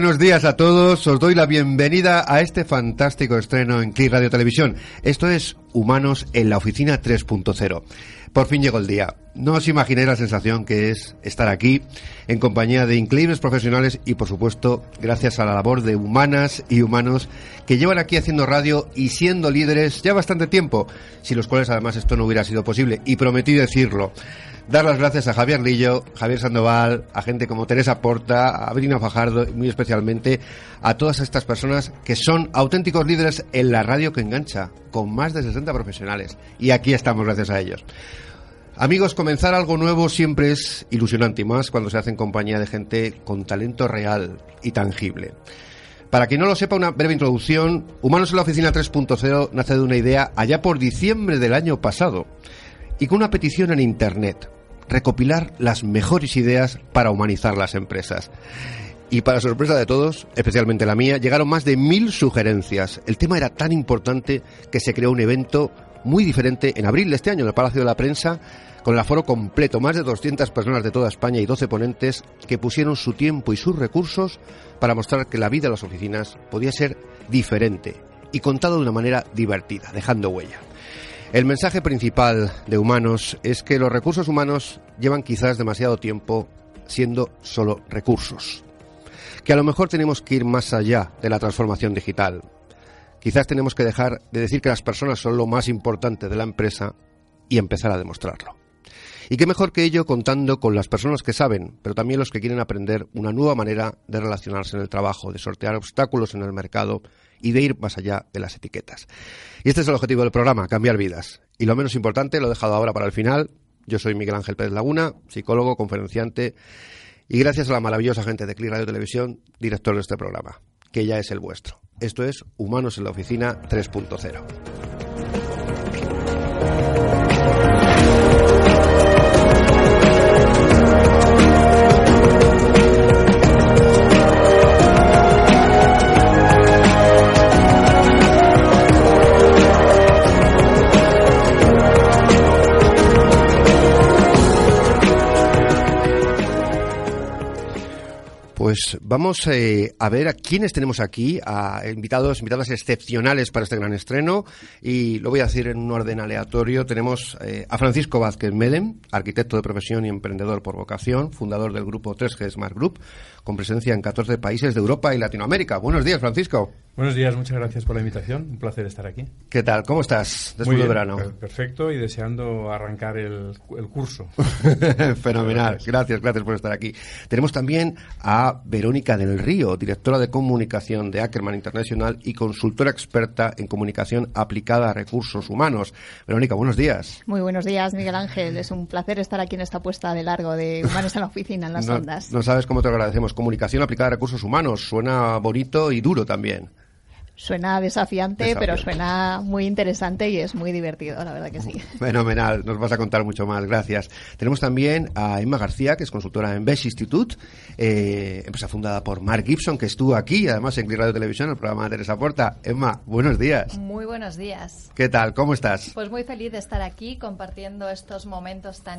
Buenos días a todos. Os doy la bienvenida a este fantástico estreno en Click Radio Televisión. Esto es Humanos en la Oficina 3.0. Por fin llegó el día. No os imaginéis la sensación que es estar aquí en compañía de increíbles profesionales y, por supuesto, gracias a la labor de humanas y humanos que llevan aquí haciendo radio y siendo líderes ya bastante tiempo, sin los cuales además esto no hubiera sido posible. Y prometí decirlo dar las gracias a Javier Lillo, Javier Sandoval, a gente como Teresa Porta, a Brina Fajardo y muy especialmente a todas estas personas que son auténticos líderes en la radio que engancha, con más de 60 profesionales. Y aquí estamos gracias a ellos. Amigos, comenzar algo nuevo siempre es ilusionante y más cuando se hace en compañía de gente con talento real y tangible. Para quien no lo sepa, una breve introducción. Humanos en la Oficina 3.0 nace de una idea allá por diciembre del año pasado y con una petición en Internet recopilar las mejores ideas para humanizar las empresas. Y para sorpresa de todos, especialmente la mía, llegaron más de mil sugerencias. El tema era tan importante que se creó un evento muy diferente en abril de este año en el Palacio de la Prensa, con el aforo completo, más de 200 personas de toda España y 12 ponentes que pusieron su tiempo y sus recursos para mostrar que la vida en las oficinas podía ser diferente y contada de una manera divertida, dejando huella. El mensaje principal de Humanos es que los recursos humanos llevan quizás demasiado tiempo siendo solo recursos. Que a lo mejor tenemos que ir más allá de la transformación digital. Quizás tenemos que dejar de decir que las personas son lo más importante de la empresa y empezar a demostrarlo. Y qué mejor que ello contando con las personas que saben, pero también los que quieren aprender una nueva manera de relacionarse en el trabajo, de sortear obstáculos en el mercado y de ir más allá de las etiquetas. Y este es el objetivo del programa, cambiar vidas. Y lo menos importante, lo he dejado ahora para el final. Yo soy Miguel Ángel Pérez Laguna, psicólogo, conferenciante y gracias a la maravillosa gente de Click Radio Televisión, director de este programa, que ya es el vuestro. Esto es Humanos en la Oficina 3.0. Pues vamos eh, a ver a quiénes tenemos aquí, a invitados, invitadas excepcionales para este gran estreno. Y lo voy a decir en un orden aleatorio. Tenemos eh, a Francisco Vázquez Medem, arquitecto de profesión y emprendedor por vocación, fundador del grupo 3G Smart Group, con presencia en 14 países de Europa y Latinoamérica. Buenos días, Francisco. Buenos días, muchas gracias por la invitación. Un placer estar aquí. ¿Qué tal? ¿Cómo estás después Muy bien, del verano? per- Perfecto y deseando arrancar el, el curso. Fenomenal. Gracias, gracias por estar aquí. Tenemos también a Verónica del Río, directora de comunicación de Ackerman International y consultora experta en comunicación aplicada a recursos humanos. Verónica, buenos días. Muy buenos días, Miguel Ángel. Es un placer estar aquí en esta puesta de largo de Humanos en la Oficina, en las no, ondas. no sabes cómo te lo agradecemos. Comunicación aplicada a recursos humanos. Suena bonito y duro también. Suena desafiante, Desafiante. pero suena muy interesante y es muy divertido, la verdad que sí. Fenomenal, nos vas a contar mucho más, gracias. Tenemos también a Emma García, que es consultora en Besh Institute, eh, empresa fundada por Mark Gibson, que estuvo aquí, además en Click Radio Televisión, el programa de Teresa Puerta. Emma, buenos días. Muy buenos días. ¿Qué tal? ¿Cómo estás? Pues muy feliz de estar aquí compartiendo estos momentos tan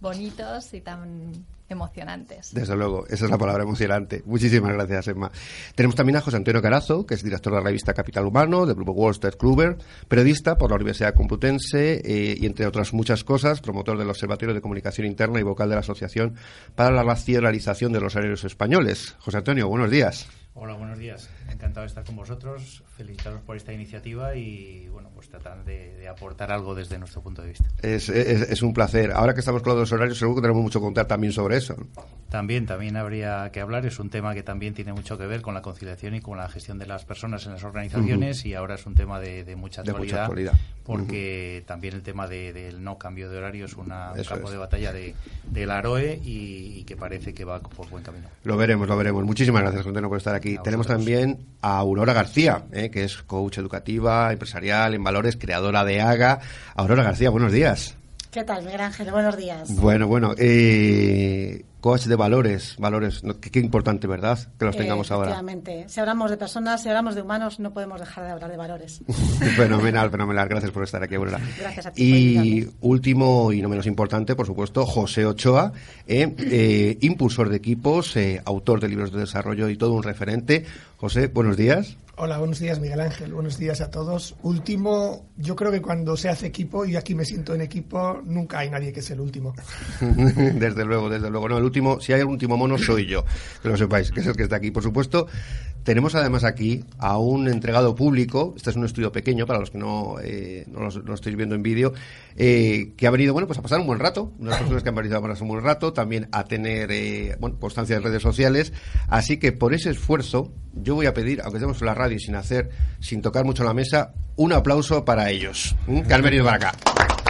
bonitos y tan emocionantes. Desde luego, esa es la palabra emocionante. Muchísimas gracias, Emma. Tenemos también a José Antonio Carazo, que es director de la revista Capital Humano, del grupo Wall Street Kluber, periodista por la Universidad Complutense eh, y, entre otras muchas cosas, promotor del Observatorio de Comunicación Interna y vocal de la Asociación para la Racionalización de los Aéreos Españoles. José Antonio, buenos días. Hola, buenos días. Encantado de estar con vosotros. Felicitaros por esta iniciativa y, bueno, pues tratar de, de aportar algo desde nuestro punto de vista. Es, es- es un placer. Ahora que estamos con los horarios, seguro que tenemos mucho que contar también sobre eso. También, también habría que hablar. Es un tema que también tiene mucho que ver con la conciliación y con la gestión de las personas en las organizaciones y ahora es un tema de, de mucha De mucha actualidad. actualidad. Porque también el tema de- del no cambio de horario es una- un campo es. de batalla de, del AROE y, y que parece que va por buen camino. Lo veremos, lo veremos. Muchísimas gracias, Antonio, por estar aquí. A Tenemos vosotros. también a Aurora García, eh, que es coach educativa, empresarial, en valores, creadora de AGA. Aurora García, buenos días. ¿Qué tal, Miguel Ángel? Buenos días. Bueno, bueno, eh, coach de valores, valores, qué, qué importante, ¿verdad? Que los tengamos Eh, ahora. Efectivamente. Si hablamos de personas, si hablamos de humanos, no podemos dejar de hablar de valores. fenomenal, fenomenal. Gracias por estar aquí, Aurora. Gracias a ti por Y invitarme. último y no menos importante, por supuesto, José Ochoa, eh, eh, impulsor de equipos, eh, autor de libros de desarrollo y todo un referente. José, buenos días. Hola, buenos días Miguel Ángel, buenos días a todos. Último, yo creo que cuando se hace equipo, y aquí me siento en equipo, nunca hay nadie que es el último. desde luego, desde luego. No, el último, si hay el último mono, soy yo. Que lo sepáis, que es el que está aquí. Por supuesto, tenemos además aquí a un entregado público. Este es un estudio pequeño para los que no, eh, no, lo, estáis viendo en vídeo. eh, que ha venido, bueno, pues a pasar un buen rato. Unas personas que han venido a pasar un buen rato. También a tener, eh, bueno, constancia en redes sociales. Así que por ese esfuerzo, yo voy a pedir, aunque estemos en la radio sin hacer, sin tocar mucho la mesa, un aplauso para ellos. Que han venido para acá.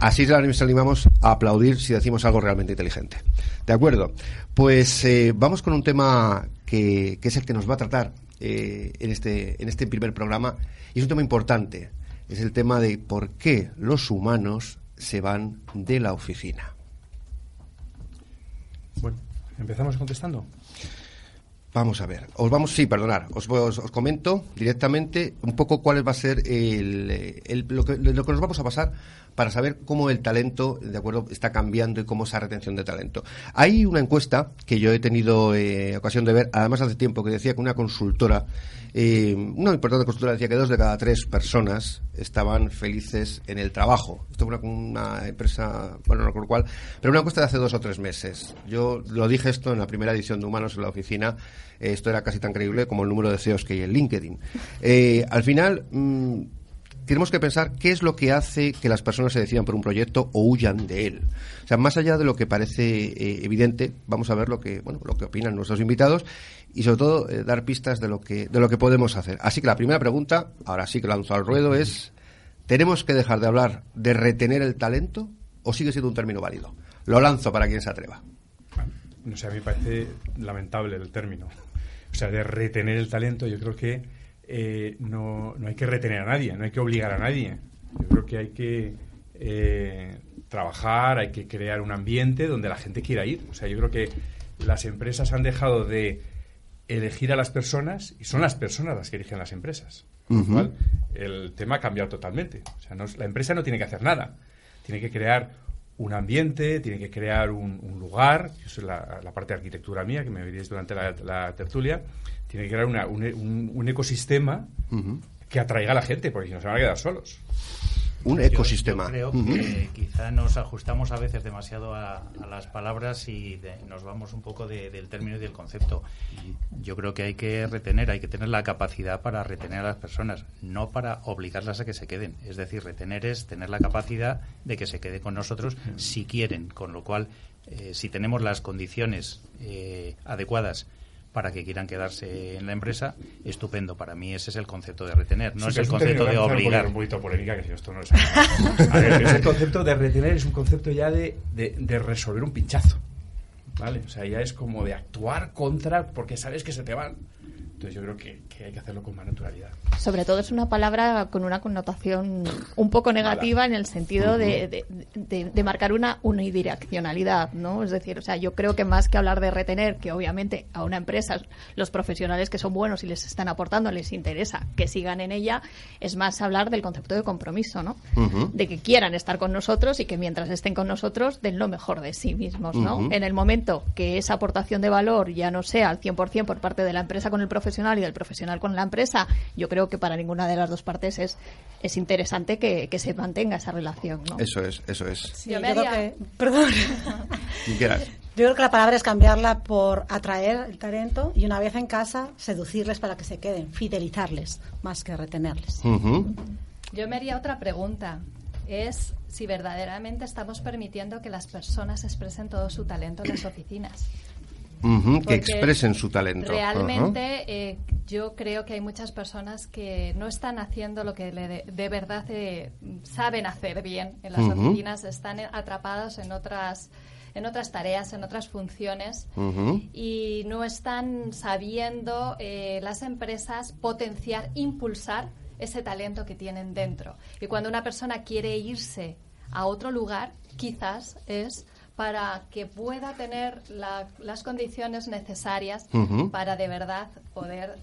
Así nos animamos a aplaudir si decimos algo realmente inteligente. ¿De acuerdo? Pues eh, vamos con un tema que, que es el que nos va a tratar eh, en, este, en este primer programa. Y es un tema importante. Es el tema de por qué los humanos se van de la oficina. Bueno, empezamos contestando. Vamos a ver, os vamos, sí, perdonar, os, os, os comento directamente un poco cuál va a ser el, el- lo, que, lo que nos vamos a pasar para saber cómo el talento, de acuerdo, está cambiando y cómo esa retención de talento. Hay una encuesta que yo he tenido eh, ocasión de ver, además hace tiempo, que decía que una consultora, eh, una importante consultora decía que dos de cada tres personas estaban felices en el trabajo. Esto fue una, una empresa, bueno, no recuerdo cuál, pero una encuesta de hace dos o tres meses. Yo lo dije esto en la primera edición de Humanos en la Oficina. Eh, esto era casi tan creíble como el número de CEOs que hay en LinkedIn. Al final, mm, tenemos que pensar qué es lo que hace que las personas se decidan por un proyecto o huyan de él. O sea, más allá de lo que parece eh, evidente, vamos a ver lo que, bueno, lo que opinan nuestros invitados y sobre todo eh, dar pistas de lo que de lo que podemos hacer. Así que la primera pregunta, ahora sí que lanzo al ruedo es ¿tenemos que dejar de hablar de retener el talento o sigue siendo un término válido? Lo lanzo para quien se atreva. No sé, a mí me parece lamentable el término. O sea, de retener el talento, yo creo que eh, no, no hay que retener a nadie, no hay que obligar a nadie. Yo creo que hay que eh, trabajar, hay que crear un ambiente donde la gente quiera ir. O sea, yo creo que las empresas han dejado de elegir a las personas y son las personas las que eligen las empresas. Cual, el tema ha cambiado totalmente. O sea, no la empresa no tiene que hacer nada. Tiene que crear un ambiente, tiene que crear un, un lugar, eso es la, la parte de arquitectura mía, que me veréis durante la, la tertulia, tiene que crear una- un, un- ecosistema que atraiga a la gente, porque si no se van a quedar solos. Un ecosistema. Yo, creo que quizá nos ajustamos a veces demasiado a, a las palabras y de- nos vamos un poco de- del término y del concepto. Yo creo que hay que retener, hay que tener la capacidad para retener a las personas, no para obligarlas a que se queden. Es decir, retener es tener la capacidad de que se quede con nosotros si quieren, con lo cual, eh, si tenemos las condiciones eh, adecuadas para que quieran quedarse en la empresa, estupendo. Para mí ese es el concepto de retener, no Sí, es el concepto de obligar. Un poquito polémica, que si esto no es A ver, ese concepto de retener es un concepto ya de, de, de resolver un pinchazo. ¿Vale? O sea, ya es como de actuar contra porque sabes que se te van. Entonces yo creo que, que hay que hacerlo con más naturalidad. Sobre todo es una palabra con una connotación un poco negativa en el sentido de, de- de- de marcar una unidireccionalidad, ¿no? Es decir, o sea, yo creo que más que hablar de retener, que obviamente a una empresa los profesionales que son buenos y les están aportando les interesa que sigan en ella, es más hablar del concepto de compromiso, ¿no? De que quieran estar con nosotros y que mientras estén con nosotros den lo mejor de sí mismos, ¿no? En el momento que esa aportación de valor ya no sea al 100% por parte de la empresa con el profesional y del profesional con la empresa, yo creo que para ninguna de las dos partes es, es interesante que, que se mantenga esa relación, ¿no? Eso es, eso es. Sí, Yo creo haría- que, perdón. Quien quieras. Yo creo que la palabra es cambiarla por atraer el talento y una vez en casa seducirles para que se queden, fidelizarles más que retenerles. Yo me haría otra pregunta. Es si verdaderamente estamos permitiendo que las personas expresen todo su talento en las oficinas. Que expresen su talento. Realmente eh, yo creo que hay muchas personas que no están haciendo lo que le de, de verdad eh, saben hacer bien en las oficinas, están atrapados en otras en otras tareas, en otras funciones y no están sabiendo eh, las empresas potenciar, impulsar ese talento que tienen dentro. Y cuando una persona quiere irse a otro lugar, quizás es para que pueda tener la- las condiciones necesarias para de verdad poder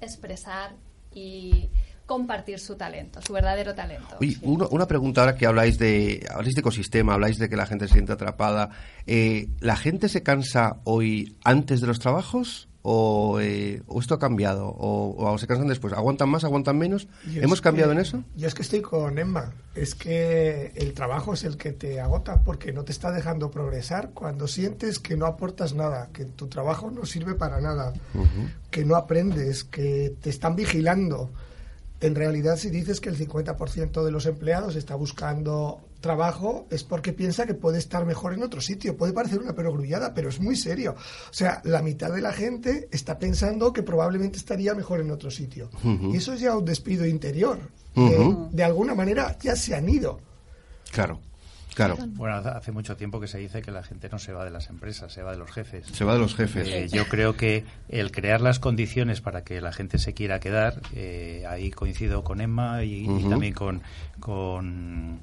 expresar y compartir su talento, su verdadero talento. Sí. uno- una pregunta ahora que habláis de, habláis de ecosistema, habláis de que la gente se siente atrapada. Eh, ¿La gente se cansa hoy antes de los trabajos? ¿O, eh, o esto ha cambiado? ¿O, o se cansan después? ¿Aguantan más, aguantan menos? Yo ¿Hemos cambiado que- en eso? Yo es que estoy con Emma. Es que el trabajo es el que te agota porque no te está dejando progresar cuando sientes que no aportas nada, que tu trabajo no sirve para nada, que no aprendes, que te están vigilando. En realidad, si dices que el 50% de los empleados está buscando trabajo, es porque piensa que puede estar mejor en otro sitio. Puede parecer una perogrullada, pero es muy serio. O sea, la mitad de la gente está pensando que probablemente estaría mejor en otro sitio. Y eso es ya un despido interior. De- alguna manera ya se han ido. Claro, claro. Bueno, hace- mucho tiempo que se dice que la gente no se va de las empresas, se va de los jefes. Se va de los jefes. Eh, yo creo que el crear las condiciones para que la gente se quiera quedar, eh, ahí coincido con Emma y, también con, con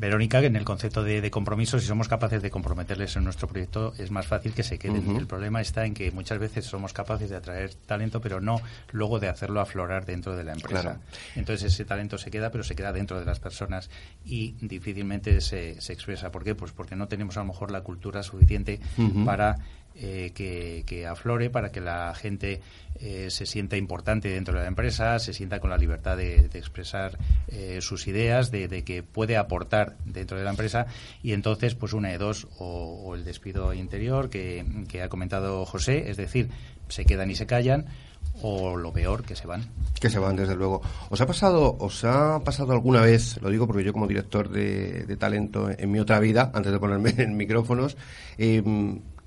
Verónica, que en el concepto de, de compromiso, si somos capaces de comprometerles en nuestro proyecto, es más fácil que se queden. El problema está en que muchas veces somos capaces de atraer talento, pero no luego de hacerlo aflorar dentro de la empresa. Claro. Entonces ese talento se queda, pero se queda dentro de las personas y difícilmente se, se expresa. ¿Por qué? Pues porque no tenemos a lo mejor la cultura suficiente para eh, que, que aflore, para que la gente eh, se sienta importante dentro de la empresa, se sienta con la libertad de, expresar eh, sus ideas, de, que puede aportar dentro de la empresa y entonces pues una de dos o, el despido interior que, que ha comentado José, es decir, se quedan y se callan o lo peor, que se van. Que se van, desde luego. ¿Os ha pasado, os ha pasado alguna vez, lo digo porque yo como director de, de talento en mi otra vida, antes de ponerme en micrófonos, eh,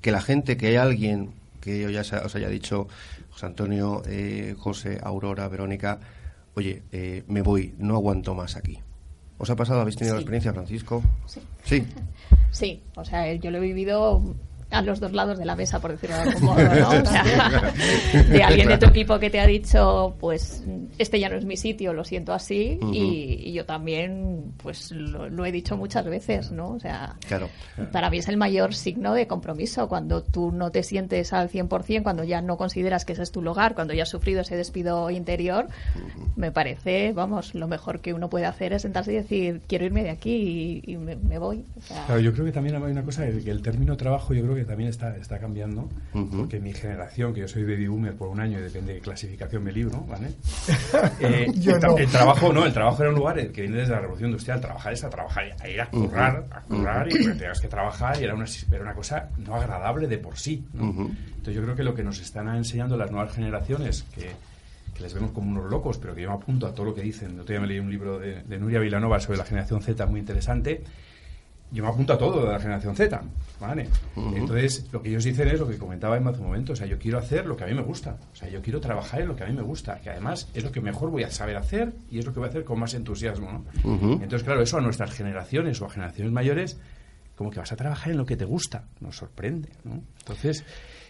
que la gente, que hay alguien que yo ya os haya dicho, José Antonio, eh, José, Aurora, Verónica, oye, eh, me voy, no aguanto más aquí. ¿Os ha pasado? ¿Habéis tenido la experiencia, Francisco? Sí. Sí. Sí, o sea, yo lo he vivido a los dos lados de la mesa, por decirlo de algún modo, ¿no? O sea, de alguien de tu equipo que te ha dicho, pues, este ya no es mi sitio, lo siento así, y, y yo también, pues, lo, lo he dicho muchas veces, ¿no? O sea, Claro. para mí es el mayor signo de compromiso, cuando tú no te sientes al 100%, cuando ya no consideras que ese es tu lugar, cuando ya has sufrido ese despido interior, me parece, vamos, lo mejor que uno puede hacer es sentarse y decir, quiero irme de aquí y, y me, me voy. O sea, Claro, yo creo que también hay una cosa, el, que el término trabajo yo creo que que también está, está cambiando, porque mi generación, que yo soy baby boomer por un año y depende de qué clasificación me libro, ¿vale? Eh, Yo el, tra- no. el trabajo, no, el trabajo era un lugar que viene desde la revolución industrial. Trabajar es a trabajar, a ir a currar, a currar y que tenías que trabajar y era una, era una cosa no agradable de por sí. ¿no? Entonces yo creo que lo que nos están enseñando las nuevas generaciones, que, que les vemos como unos locos, pero que yo me apunto a todo lo que dicen. El otro día me leí un libro de, de Nuria Vilanova sobre la generación Z muy interesante. Yo me apunto a todo de la generación Z, ¿vale? Entonces, lo que ellos dicen es lo que comentaba Emma hace un momento, o sea, yo quiero hacer lo que a mí me gusta, o sea, yo quiero trabajar en lo que a mí me gusta, que además es lo que mejor voy a saber hacer y es lo que voy a hacer con más entusiasmo, ¿no? Entonces, claro, eso a nuestras generaciones o a generaciones mayores, como que vas a trabajar en lo que te gusta, nos sorprende, ¿no? Entonces,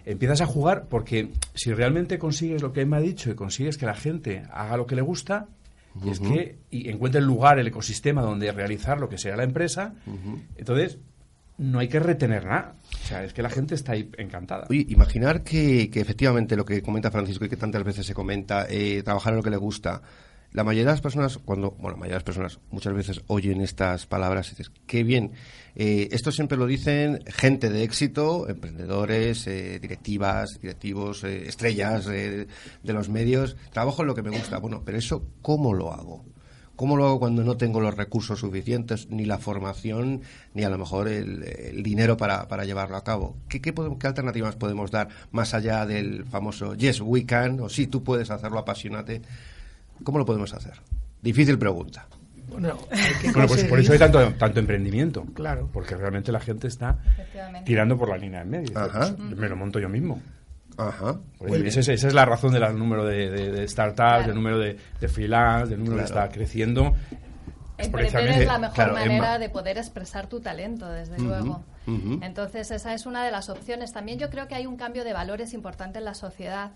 empiezas a jugar porque si realmente consigues lo que Emma ha dicho y consigues que la gente haga lo que le gusta, y es que y encuentre el lugar, el ecosistema donde realizar lo que sea la empresa, entonces no hay que retener nada. O sea, es que la gente está ahí encantada. Oye, imaginar que, que efectivamente lo que comenta Francisco y que tantas veces se comenta, eh, trabajar en lo que le gusta. La mayoría de las personas, cuando, bueno, la mayoría de las personas muchas veces oyen estas palabras y dices, qué bien. Eh, esto siempre lo dicen gente de éxito, emprendedores, eh, directivas, directivos, eh, estrellas eh, de los medios. Trabajo en lo que me gusta. Bueno, pero eso, ¿cómo lo hago? ¿Cómo lo hago cuando no tengo los recursos suficientes, ni la formación, ni a lo mejor el, dinero para, para llevarlo a cabo? ¿Qué, qué, podemos- qué alternativas podemos dar más allá del famoso Yes, we can, o sí, tú puedes hacerlo, apasionate? ¿Cómo lo podemos hacer? Difícil pregunta. Bueno, Bueno, pues por eso hay tanto, tanto emprendimiento. Claro. Porque realmente la gente está tirando por la línea en medio. Ajá. Pues, me lo monto yo mismo. Ajá. Pues esa, es, esa es la razón del número de, de- de startups, Claro. del número de, de freelance, del número que está creciendo. Emprender es la mejor Claro, manera Emma. de poder expresar tu talento, desde luego. Entonces, esa es una de las opciones. También yo creo que hay un cambio de valores importante en la sociedad.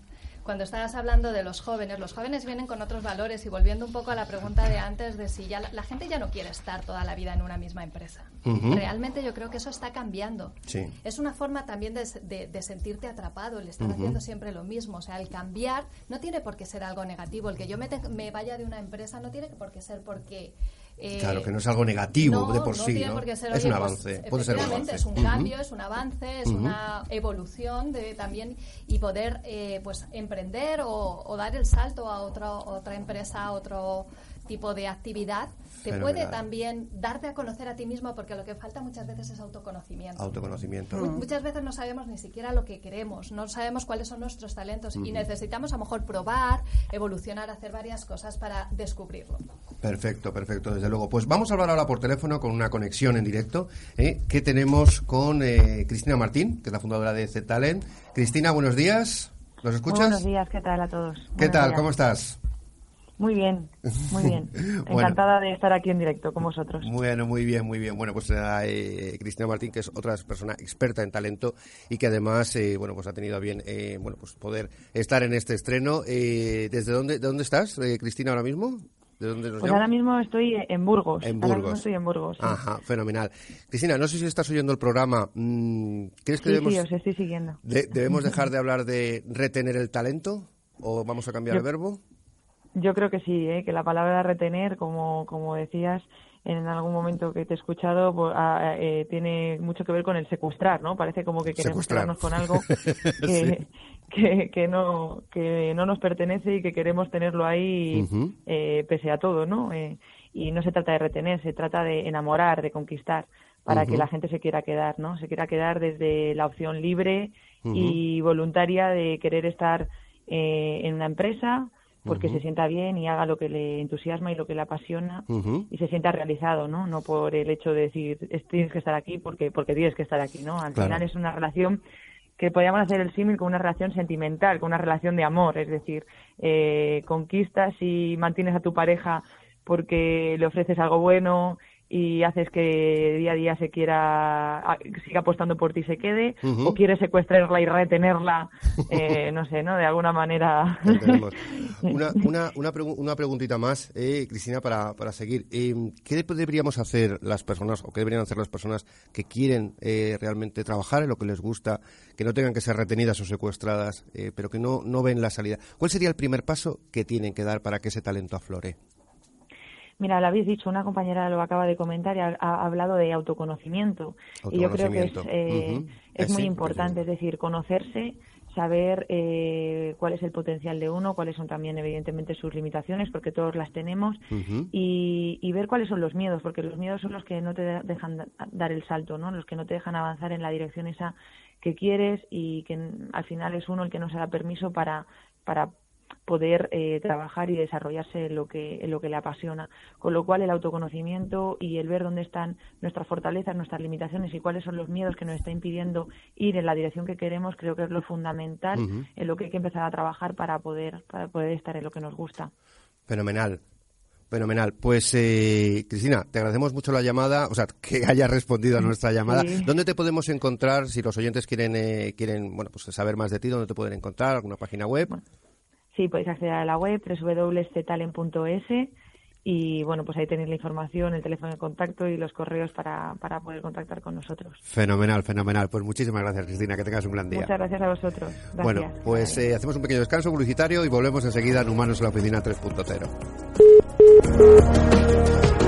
Cuando estabas hablando de los jóvenes, los jóvenes vienen con otros valores y volviendo un poco a la pregunta de antes de si ya la, la gente ya no quiere estar toda la vida en una misma empresa. Ujú. Realmente yo creo que eso está cambiando. Sí. Es una forma también de, de- de sentirte atrapado, el estar haciendo siempre lo mismo. O sea, el cambiar no tiene por qué ser algo negativo. El que yo me, te- me vaya de una empresa no tiene por qué ser porque... eh, Claro, que no es algo negativo no, de por no sí, ¿no? ser, es oye, un pues, avance, puede ser un avance. Es un cambio, es un avance, es Ujú. una evolución de también y poder eh, pues emprender o, o dar el salto a otro, otra empresa, a otro tipo de actividad, te Fenomenal. puede también darte a conocer a ti mismo porque lo que falta muchas veces es autoconocimiento. Autoconocimiento. Mu- Muchas veces no sabemos ni siquiera lo que queremos, no sabemos cuáles son nuestros talentos y necesitamos a lo mejor probar, evolucionar, hacer varias cosas para descubrirlo. Perfecto, perfecto, desde luego. Pues vamos a hablar ahora por teléfono con una conexión en directo ¿eh? que tenemos con eh, Cristina Martín, que es la fundadora de Z-Talent. Cristina, buenos días. ¿Nos escuchas? Buenos días, ¿qué tal a todos? ¿Qué Buenos tal? días. ¿Cómo estás? Muy bien, muy bien. Bueno. Encantada de estar aquí en directo con vosotros. Bueno, muy bien, muy bien. Bueno, pues eh, Cristina Martín, que es otra persona experta en talento y que además, eh, bueno, pues ha tenido a bien, eh, bueno, pues poder estar en este estreno. Eh, ¿Desde dónde, de dónde estás, eh, Cristina, ahora mismo? ¿De dónde nos Pues ahora mismo estoy en Burgos. En Ahora mismo Burgos. estoy en Burgos. sí. Ajá, fenomenal. Cristina, no sé si estás oyendo el programa. Mm, ¿Crees que Sí, debemos, sí, os estoy siguiendo. de- debemos dejar de hablar de retener el talento o vamos a cambiar Yo- el verbo? Yo creo que sí, ¿eh? que la palabra retener, como, como decías en algún momento que te he escuchado, pues, ah, eh, tiene mucho que ver con el secuestrar, ¿no? Parece como que queremos Secuestrar. quedarnos con algo que, que, que no, que no nos pertenece y que queremos tenerlo ahí eh, pese a todo, ¿no? Eh, y no se trata de retener, se trata de enamorar, de conquistar, para que la gente se quiera quedar, ¿no? Se quiera quedar desde la opción libre y voluntaria de querer estar eh, en una empresa porque se sienta bien y haga lo que le entusiasma y lo que le apasiona y se sienta realizado, ¿no? No por el hecho de decir "Es- tienes que estar aquí porque porque tienes que estar aquí, ¿no? Al Claro. final es una relación que podríamos hacer el símil con una relación sentimental, con una relación de amor, es decir, eh, conquistas y mantienes a tu pareja porque le ofreces algo bueno y haces que día a día se quiera siga apostando por ti y se quede o quieres secuestrarla y retenerla eh, no sé no de alguna manera. Una, una, una, pregu- una preguntita más, eh, Cristina, para, para seguir. Eh, ¿Qué deberíamos hacer las personas, o qué deberían hacer las personas que quieren eh, realmente trabajar en lo que les gusta, que no tengan que ser retenidas o secuestradas, eh, pero que no, no ven la salida? ¿Cuál sería el primer paso que tienen que dar para que ese talento aflore? Mira, lo habéis dicho, una compañera lo acaba de comentar y ha, ha hablado de autoconocimiento. Y yo creo que es, eh, es muy sí, importante, es decir, conocerse, saber eh, cuál es el potencial de uno, cuáles son también, evidentemente, sus limitaciones, porque todos las tenemos, y, y ver cuáles son los miedos, porque los miedos son los que no te de- dejan da- dar el salto, ¿no? Los que no te dejan avanzar en la dirección esa que quieres y que al final es uno el que no se da permiso para, para poder eh, trabajar y desarrollarse en lo que en lo que le apasiona con lo cual el autoconocimiento y el ver dónde están nuestras fortalezas nuestras limitaciones y cuáles son los miedos que nos está impidiendo ir en la dirección que queremos creo que es lo fundamental en lo que hay que empezar a trabajar para poder para poder estar en lo que nos gusta Fenomenal. Fenomenal. Pues, eh, Cristina, te agradecemos mucho la llamada, o sea, que hayas respondido a nuestra llamada. Sí. ¿Dónde te podemos encontrar si los oyentes quieren, eh, quieren bueno, pues saber más de ti? ¿Dónde te pueden encontrar? ¿Alguna página web? Sí, podéis acceder a la web www.ctalen.es y bueno, pues ahí tenéis la información, el teléfono de contacto y los correos para, para poder contactar con nosotros. Fenomenal, fenomenal. Pues muchísimas gracias, Cristina. Que tengas un gran día. Muchas gracias a vosotros. Gracias. Bueno, pues eh, hacemos un pequeño descanso publicitario y volvemos enseguida en Humanos en la Oficina 3.0.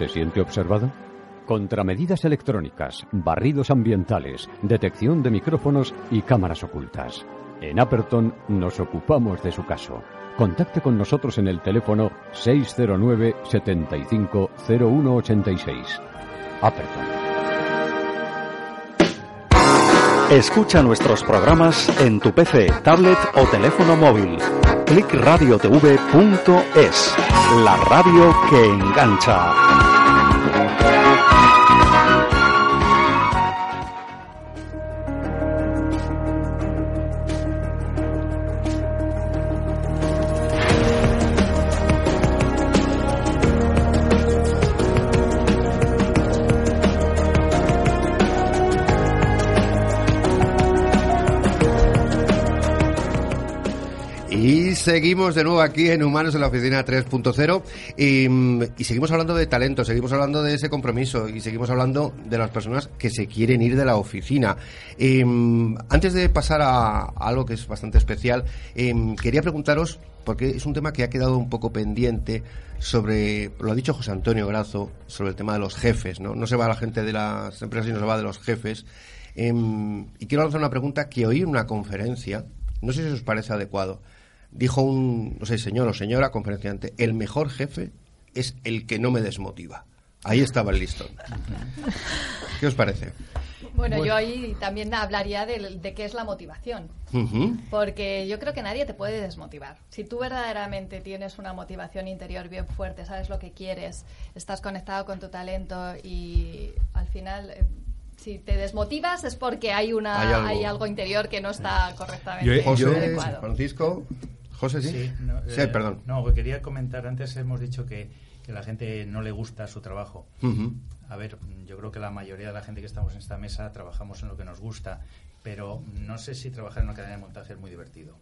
¿Se siente observado? Contramedidas electrónicas, barridos ambientales, detección de micrófonos y cámaras ocultas. En Aperton nos ocupamos de su caso. Contacte con nosotros en el teléfono 609 75 0186. Aperton. Escucha nuestros programas en tu PC, tablet o teléfono móvil. clickradiotv.es, la radio que engancha. Seguimos de nuevo aquí en Humanos en la Oficina 3.0 y, mm, y seguimos hablando de talento, seguimos hablando de ese compromiso y seguimos hablando de las personas que se quieren ir de la oficina. Y, mm, antes de pasar a, algo que es bastante especial, em, quería preguntaros, porque es un tema que ha quedado un poco pendiente sobre, lo ha dicho José Antonio Grazo, sobre el tema de los jefes, ¿no? No se va la gente de las empresas, sino se va de los jefes. Y quiero lanzar una pregunta que oí en una conferencia, no sé si os parece adecuado. Dijo un, no sé, señor o señora conferenciante, el mejor jefe es el que no me desmotiva. Ahí estaba el listón. ¿Qué os parece? Bueno, yo ahí también hablaría de, de qué es la motivación. Porque yo creo que nadie te puede desmotivar. Si tú verdaderamente tienes una motivación interior bien fuerte, sabes lo que quieres, estás conectado con tu talento y al final, eh, si te desmotivas es porque hay, una, Hay hay, algo. algo. interior que no está correctamente Yo- José, adecuado. Francisco, José, sí. no, Sí, eh, perdón. No, que quería comentar, antes hemos dicho que, que la gente no le gusta su trabajo. A ver, yo creo que la mayoría de la gente que estamos en esta mesa trabajamos en lo que nos gusta, pero no sé si trabajar en una cadena de montaje es muy divertido.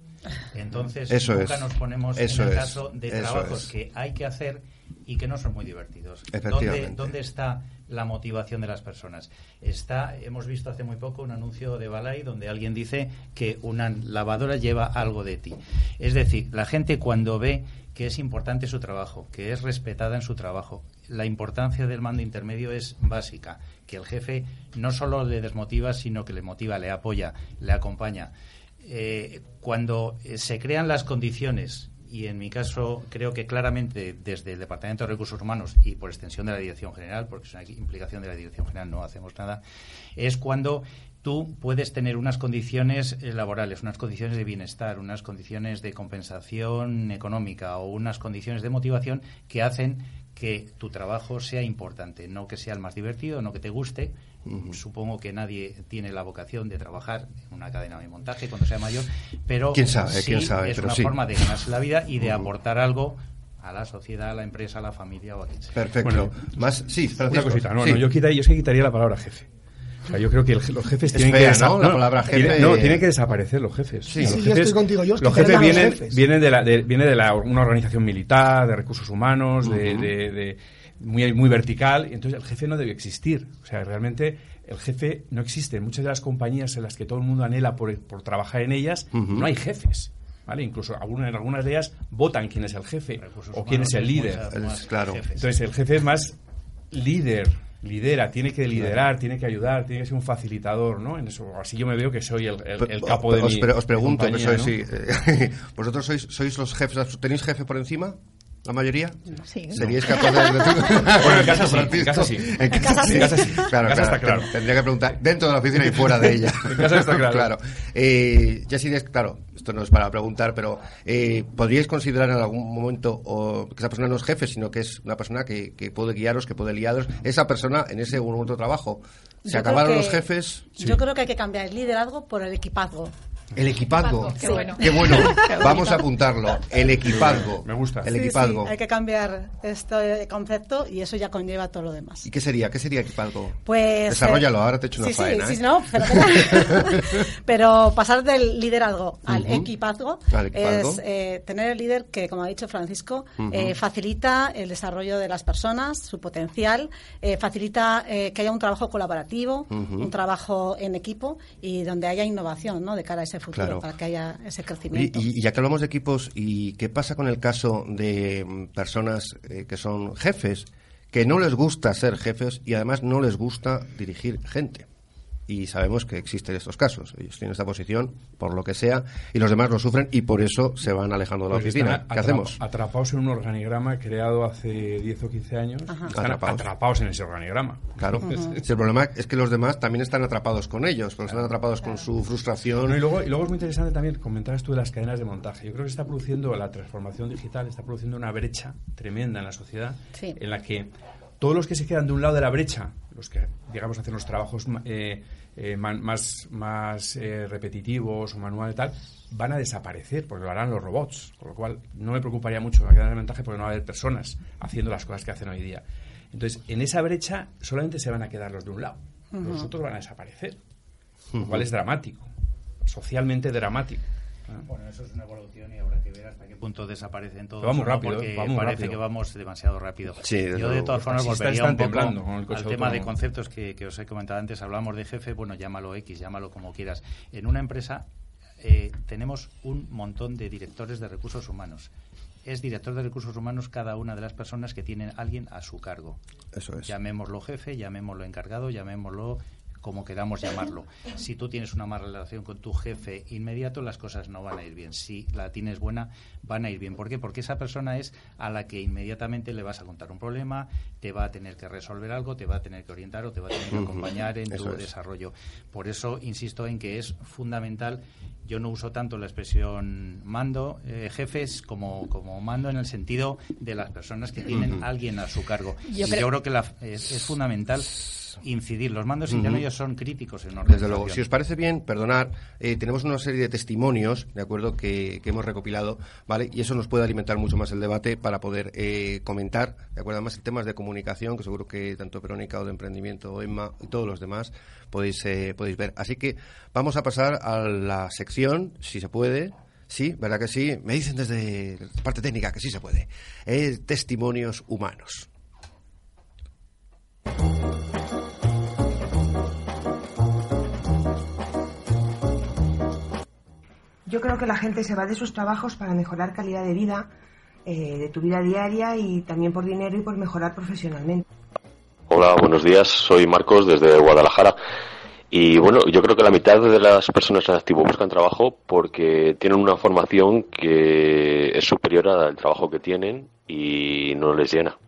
Entonces, Eso nunca es. nos ponemos Eso en el es. caso de Eso trabajos es. que hay que hacer y que no son muy divertidos. Efectivamente. ¿Dónde, dónde está la motivación de las personas? Está, hemos visto hace muy poco un anuncio de Balay donde alguien dice que una lavadora lleva algo de ti. Es decir, la gente cuando ve que es importante su trabajo, que es respetada en su trabajo, la importancia del mando intermedio es básica, que el jefe no solo le desmotiva, sino que le motiva, le apoya, le acompaña. Eh, cuando eh, se crean las condiciones y en mi caso creo que claramente desde el Departamento de Recursos Humanos y por extensión de la Dirección General, porque es una implicación de la Dirección General, no hacemos nada, es cuando tú puedes tener unas condiciones eh, laborales, unas condiciones de bienestar, unas condiciones de compensación económica o unas condiciones de motivación que hacen que tu trabajo sea importante, no que sea el más divertido, no que te guste. Supongo que nadie tiene la vocación de trabajar en una cadena de montaje cuando sea mayor, pero ¿Quién sabe? sí ¿Quién sabe? es Pero una sí. forma de ganarse la vida y de aportar algo a la sociedad, a la empresa, a la familia o a quien sea. Perfecto. Bueno, Más, sí, Una cosita, no, Sí. no, yo, quita- yo es que quitaría la palabra jefe. O sea, yo creo que el los jefes Es tienen fea, que ¿no? La palabra tiene- jefe- No, tienen que desaparecer los jefes. Sí. los Sí, yo estoy contigo, yo los jefes los vienen, jefes. vienen de la de, viene de la, una organización militar, de recursos humanos, de, Ujú. de- de- muy muy vertical, y entonces el jefe no debe existir. O sea, realmente el jefe no existe. En muchas de las compañías en las que todo el mundo anhela por, por trabajar en ellas, no hay jefes. ¿Vale? Incluso alguna- en algunas de ellas votan quién es el jefe o quién humanos es el líder. muchas claro. jefes. Entonces el jefe es más líder, lidera, tiene que liderar, tiene que ayudar, tiene que ser un facilitador, ¿no? En eso, así yo me veo que soy el, el- el capo de os, mi pre- os pregunto, mi que compañía, sois, sí, eh, ¿vosotros sois, sois los jefes? ¿Tenéis jefe por encima? ¿La mayoría? Sí. ¿Seríais No. capaces de Bueno, en casa sí, en casa sí. En casa sí. En casa sí. Claro, En casa claro, está claro. Tendría que preguntar dentro de la oficina y fuera de ella. En casa está claro. Eh, ya si claro, esto no es para preguntar, pero eh, ¿podríais considerar en algún momento o, que esa persona no es jefe, sino que es una persona que, que puede guiaros, que puede liaros? Esa persona en ese momento de trabajo. ¿Se Yo acabaron los jefes? Yo creo que hay que cambiar el liderazgo por el equipazgo. El equipazgo. Qué bueno. Qué bueno. Qué Vamos a apuntarlo. El equipazgo. Me gusta. El Sí, equipazgo. sí, hay que cambiar este concepto y eso ya conlleva todo lo demás. ¿Y qué sería? ¿Qué sería equipazgo? Pues, Desarrollalo, eh, ahora te echo una sí, faena. Sí, ¿eh? sí, no. Pero pasar del liderazgo al Ujú. equipazgo, Al equipazgo. es eh, tener el líder que, como ha dicho Francisco, eh, facilita el desarrollo de las personas, su potencial, eh, facilita eh, que haya un trabajo colaborativo, un trabajo en equipo y donde haya innovación ¿no? de cara a ese futuro, Claro. para que haya ese Y, crecimiento. y- y ya que hablamos de equipos, ¿y qué pasa con el caso de mm, personas eh, que son jefes, que no les gusta ser jefes y además no les gusta dirigir gente? Y sabemos que existen estos casos. Ellos tienen esta posición por lo que sea y los demás lo sufren y por eso se van alejando de la oficina. ¿Qué hacemos? Atrapados en un organigrama creado hace 10 o 15 años. Están Atrapados. atrapados. en ese organigrama. Claro. Si el problema es que los demás también están atrapados con ellos, están atrapados con su frustración. No, y, luego, y luego es muy interesante también, comentabas tú de las cadenas de montaje. Yo creo que está produciendo la transformación digital, está produciendo una brecha tremenda en la sociedad, Sí. en la que todos los que se quedan de un lado de la brecha, los que, digamos, hacen los trabajos eh, eh, man- más, más eh, repetitivos o manuales y tal, van a desaparecer porque lo harán los robots. Con lo cual, no me preocuparía mucho la cadena de montaje porque no va a haber personas haciendo las cosas que hacen hoy día. Entonces, en esa brecha solamente se van a quedar los de un lado. Los Ujú. otros van a desaparecer. Lo cual es dramático, socialmente dramático. ¿Eh? Bueno, eso es una evolución y habrá que ver hasta qué punto desaparecen todos. Va muy ¿no? rápido, porque parece rápido. que vamos demasiado rápido. Sí, Yo de luego. todas formas volvería un poco temblando con el coche al tema de conceptos que, que os he comentado antes. Hablamos de jefe, bueno, llámalo X, llámalo como quieras. En una empresa eh, tenemos un montón de directores de recursos humanos. Es director de recursos humanos cada una de las personas que tienen alguien a su cargo. Eso es. Llamémoslo jefe, llamémoslo encargado, llamémoslo como queramos llamarlo. Si tú tienes una mala relación con tu jefe inmediato, las cosas no van a ir bien. Si la tienes buena, van a ir bien. ¿Por qué? Porque esa persona es a la que inmediatamente le vas a contar un problema, te va a tener que resolver algo, te va a tener que orientar o te va a tener que acompañar en Eso tu es. desarrollo. Por eso insisto en que es fundamental. Yo no uso tanto la expresión mando, eh, jefes, como, como mando en el sentido de las personas que tienen Ujú. alguien a su cargo. Yo y creo- yo creo que la- es, es fundamental incidir. Los mandos Ujú. intermedios son críticos en Desde luego, si os parece bien, perdonar, eh, tenemos una serie de testimonios, ¿de acuerdo?, que, que hemos recopilado, ¿vale? Y eso nos puede alimentar mucho más el debate para poder eh, comentar, ¿de acuerdo? Además, el temas de comunicación, que seguro que tanto Verónica o de emprendimiento o Emma y todos los demás podéis, eh, podéis ver. Así que vamos a pasar a la sección, si se puede, Sí, ¿verdad que sí? Me dicen desde parte técnica que sí se puede. Eh, testimonios humanos. Yo creo que la gente se va de sus trabajos para mejorar calidad de vida, eh, de tu vida diaria y también por dinero y por mejorar profesionalmente. Hola, buenos días. Soy Marcos desde Guadalajara. Y bueno, yo creo que la mitad de las personas en activo buscan trabajo porque tienen una formación que es superior al trabajo que tienen y no les llena.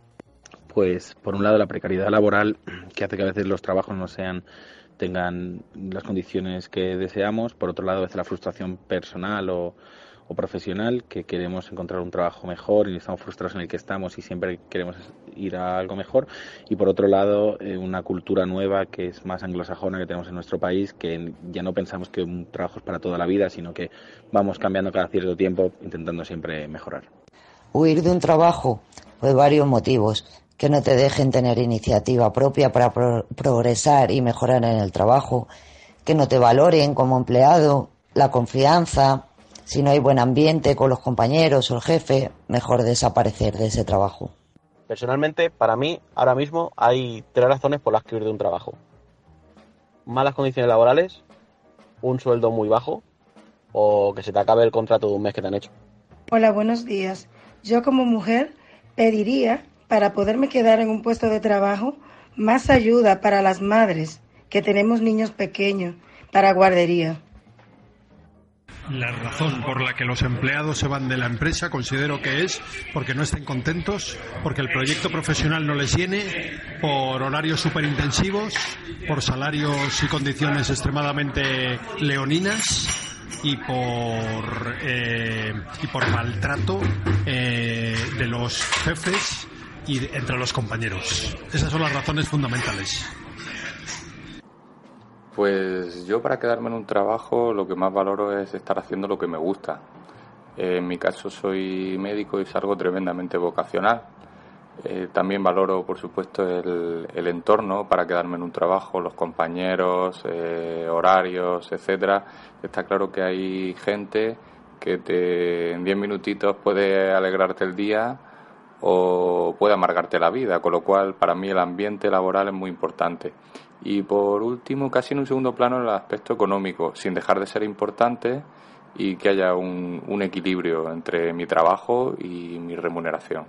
Pues por un lado la precariedad laboral que hace que a veces los trabajos no sean tengan las condiciones que deseamos, por otro lado veces la frustración personal o, o profesional, que queremos encontrar un trabajo mejor y estamos frustrados en el que estamos y siempre queremos ir a algo mejor. Y por otro lado, eh, una cultura nueva que es más anglosajona que tenemos en nuestro país, que ya no pensamos que un trabajo es para toda la vida, sino que vamos cambiando cada cierto tiempo intentando siempre mejorar. Huir de un trabajo por varios motivos que no te dejen tener iniciativa propia para pro progresar y mejorar en el trabajo, que no te valoren como empleado, la confianza, si no hay buen ambiente con los compañeros o el jefe, mejor desaparecer de ese trabajo. Personalmente, para mí, ahora mismo hay tres razones por las que huir de un trabajo. Malas condiciones laborales, un sueldo muy bajo o que se te acabe el contrato de un mes que te han hecho. Hola, buenos días. Yo como mujer pediría, para poderme quedar en un puesto de trabajo, más ayuda para las madres que tenemos niños pequeños para guardería. La razón por la que los empleados se van de la empresa considero que es porque no estén contentos, porque el proyecto profesional no les llene, por horarios superintensivos, por salarios y condiciones extremadamente leoninas y por eh, y por maltrato eh, de los jefes y entre los compañeros. Esas son las razones fundamentales. Pues yo para quedarme en un trabajo lo que más valoro es estar haciendo lo que me gusta. En mi caso soy médico y es algo tremendamente vocacional. Eh, también valoro, por supuesto, el, el entorno para quedarme en un trabajo, los compañeros, eh, horarios, etcétera. Está claro que hay gente que te, en 10 minutitos puede alegrarte el día o puede amargarte la vida, con lo cual para mí el ambiente laboral es muy importante. Y por último, casi en un segundo plano, el aspecto económico, sin dejar de ser importante y que haya un, un equilibrio entre mi trabajo y mi remuneración.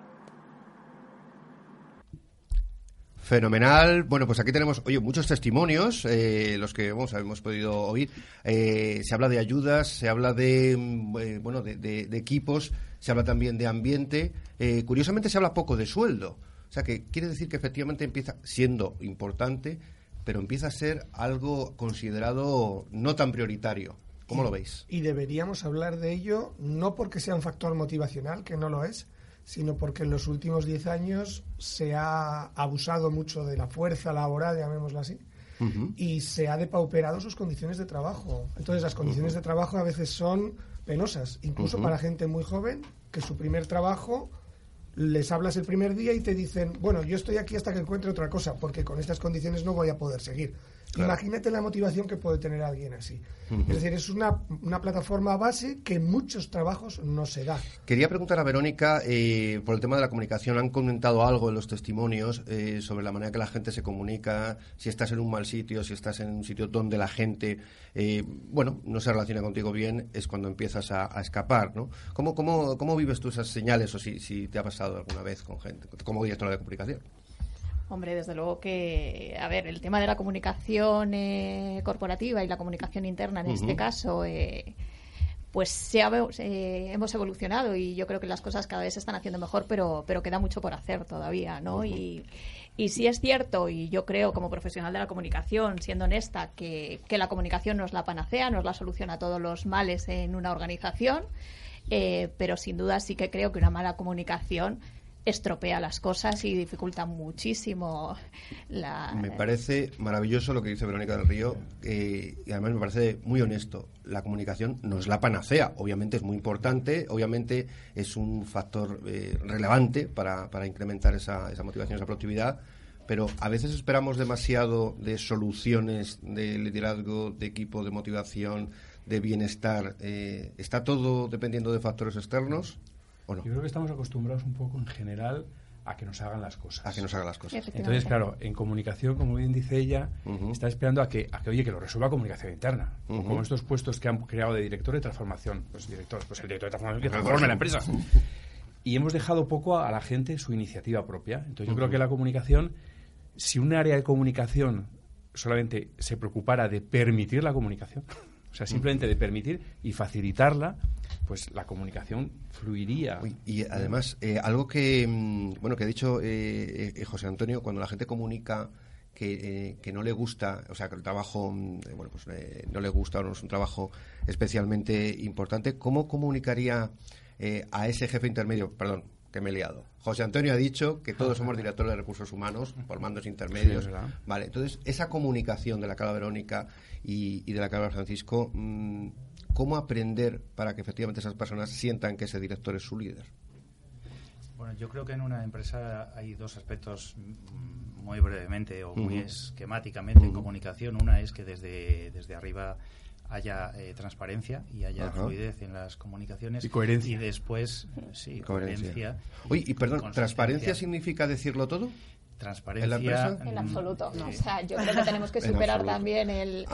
Fenomenal. Bueno, pues aquí tenemos, oye, muchos testimonios, eh, los que hemos podido oír. Eh, se habla de ayudas, se habla de, mm, eh, bueno, de equipos, se habla también de ambiente. Eh, curiosamente se habla poco de sueldo. O sea, que quiere decir que efectivamente empieza siendo importante, pero empieza a ser algo considerado no tan prioritario. ¿Cómo lo veis? Y deberíamos hablar de ello no porque sea un factor motivacional, que no lo es, sino porque en los últimos 10 años se ha abusado mucho de la fuerza laboral, llamémoslo así, y se ha depauperado sus condiciones de trabajo. Entonces las condiciones de trabajo a veces son penosas, incluso para gente muy joven, que su primer trabajo les hablas el primer día y te dicen, bueno, yo estoy aquí hasta que encuentre otra cosa, porque con estas condiciones no voy a poder seguir. Claro. Imagínate la motivación que puede tener alguien así. Es decir, es una, una plataforma base que en muchos trabajos no se da. Quería preguntar a Verónica eh, por el tema de la comunicación. Han comentado algo en los testimonios eh, sobre la manera que la gente se comunica, si estás en un mal sitio, si estás en un sitio donde la gente, eh, bueno, no se relaciona contigo bien, es cuando empiezas a, a escapar, ¿no? ¿Cómo, cómo, ¿Cómo vives tú esas señales o si, si te ha pasado alguna vez con gente, como directora de comunicación? Hombre, desde luego que, a ver, el tema de la comunicación eh, corporativa y la comunicación interna en este caso, eh, pues se ha- eh, hemos evolucionado y yo creo que las cosas cada vez se están haciendo mejor, pero, pero queda mucho por hacer todavía, ¿no? y, y sí es cierto, y yo creo como profesional de la comunicación, siendo honesta, que, que la comunicación no es la panacea, no es la solución a todos los males en una organización, eh, pero sin duda sí que creo que una mala comunicación estropea las cosas y dificulta muchísimo la... Me parece maravilloso lo que dice Verónica del Río eh, y además me parece muy honesto. La comunicación no es la panacea, obviamente es muy importante, obviamente es un factor eh, relevante para, para incrementar esa, esa motivación, esa productividad, pero a veces esperamos demasiado de soluciones de liderazgo, de equipo, de motivación, de bienestar, eh, ¿está todo dependiendo de factores externos o no? Yo creo que estamos acostumbrados un poco en general a que nos hagan las cosas. A que nos hagan las cosas. Entonces, claro, en comunicación, como bien dice ella, está esperando a que, a que, oye, que lo resuelva comunicación interna. Como estos puestos que han creado de director de transformación. Pues director, pues el director de transformación que transforme la empresa. Y hemos dejado poco a, a la gente su iniciativa propia. Entonces, yo creo que la comunicación, si un área de comunicación solamente se preocupara de permitir la comunicación, o sea, simplemente de permitir y facilitarla, pues la comunicación fluiría. Y además, eh, algo que, mm, bueno, que ha dicho eh, eh, José Antonio, cuando la gente comunica que, eh, que no le gusta, o sea, que el trabajo, mm, eh, bueno, pues eh, no le gusta o no es un trabajo especialmente importante, ¿cómo comunicaría eh, a ese jefe intermedio? Perdón, que me he liado. José Antonio ha dicho que todos somos directores de recursos humanos por mandos intermedios. Sí, vale, entonces, esa comunicación de la cara Verónica y, y de la cara Francisco, mm, ¿cómo aprender para que efectivamente esas personas sientan que ese director es su líder? Bueno, yo creo que en una empresa hay dos aspectos mm, muy brevemente o muy esquemáticamente en comunicación. Una es que desde, desde arriba haya eh, transparencia y haya Ajá. fluidez en las comunicaciones. Y coherencia. Y después, sí, Coherencia. coherencia. Oye, y perdón. ¿transparencia significa decirlo todo? Transparencia. ¿En la empresa? En mm, absoluto. ¿no? O sea, yo creo que tenemos que superar también el,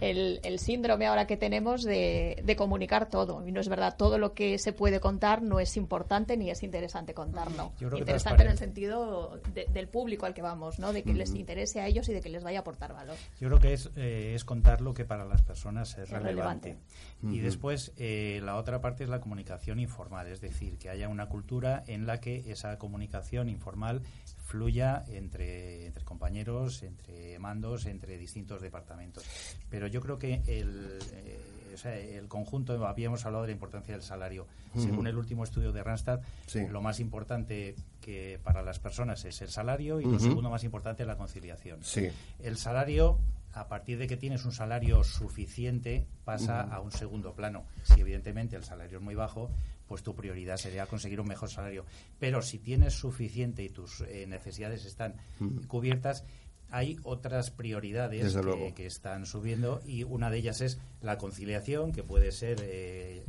el, el síndrome ahora que tenemos de, de comunicar todo. Y no es verdad, todo lo que se puede contar no es importante ni es interesante contarlo. Yo creo que Interesante en el sentido de- del público al que vamos, ¿no? De que les interese a ellos y de que les vaya a aportar valor. Yo creo que es, eh, es contar lo que para las personas es, Es relevante. relevante. Y después, eh, la otra parte es la comunicación informal, es decir, que haya una cultura en la que esa comunicación informal fluya entre, entre compañeros, entre mandos, entre distintos departamentos. Pero yo creo que el, eh, o sea, el conjunto, habíamos hablado de la importancia del salario. Según el último estudio de Randstad, Sí. lo más importante que para las personas es el salario y lo segundo más importante es la conciliación. Sí. El salario, a partir de que tienes un salario suficiente, pasa a un segundo plano. Si evidentemente el salario es muy bajo, pues tu prioridad sería conseguir un mejor salario. Pero si tienes suficiente y tus eh, necesidades están Ujú. cubiertas, hay otras prioridades que, están subiendo y una de ellas es la conciliación, que puede ser eh,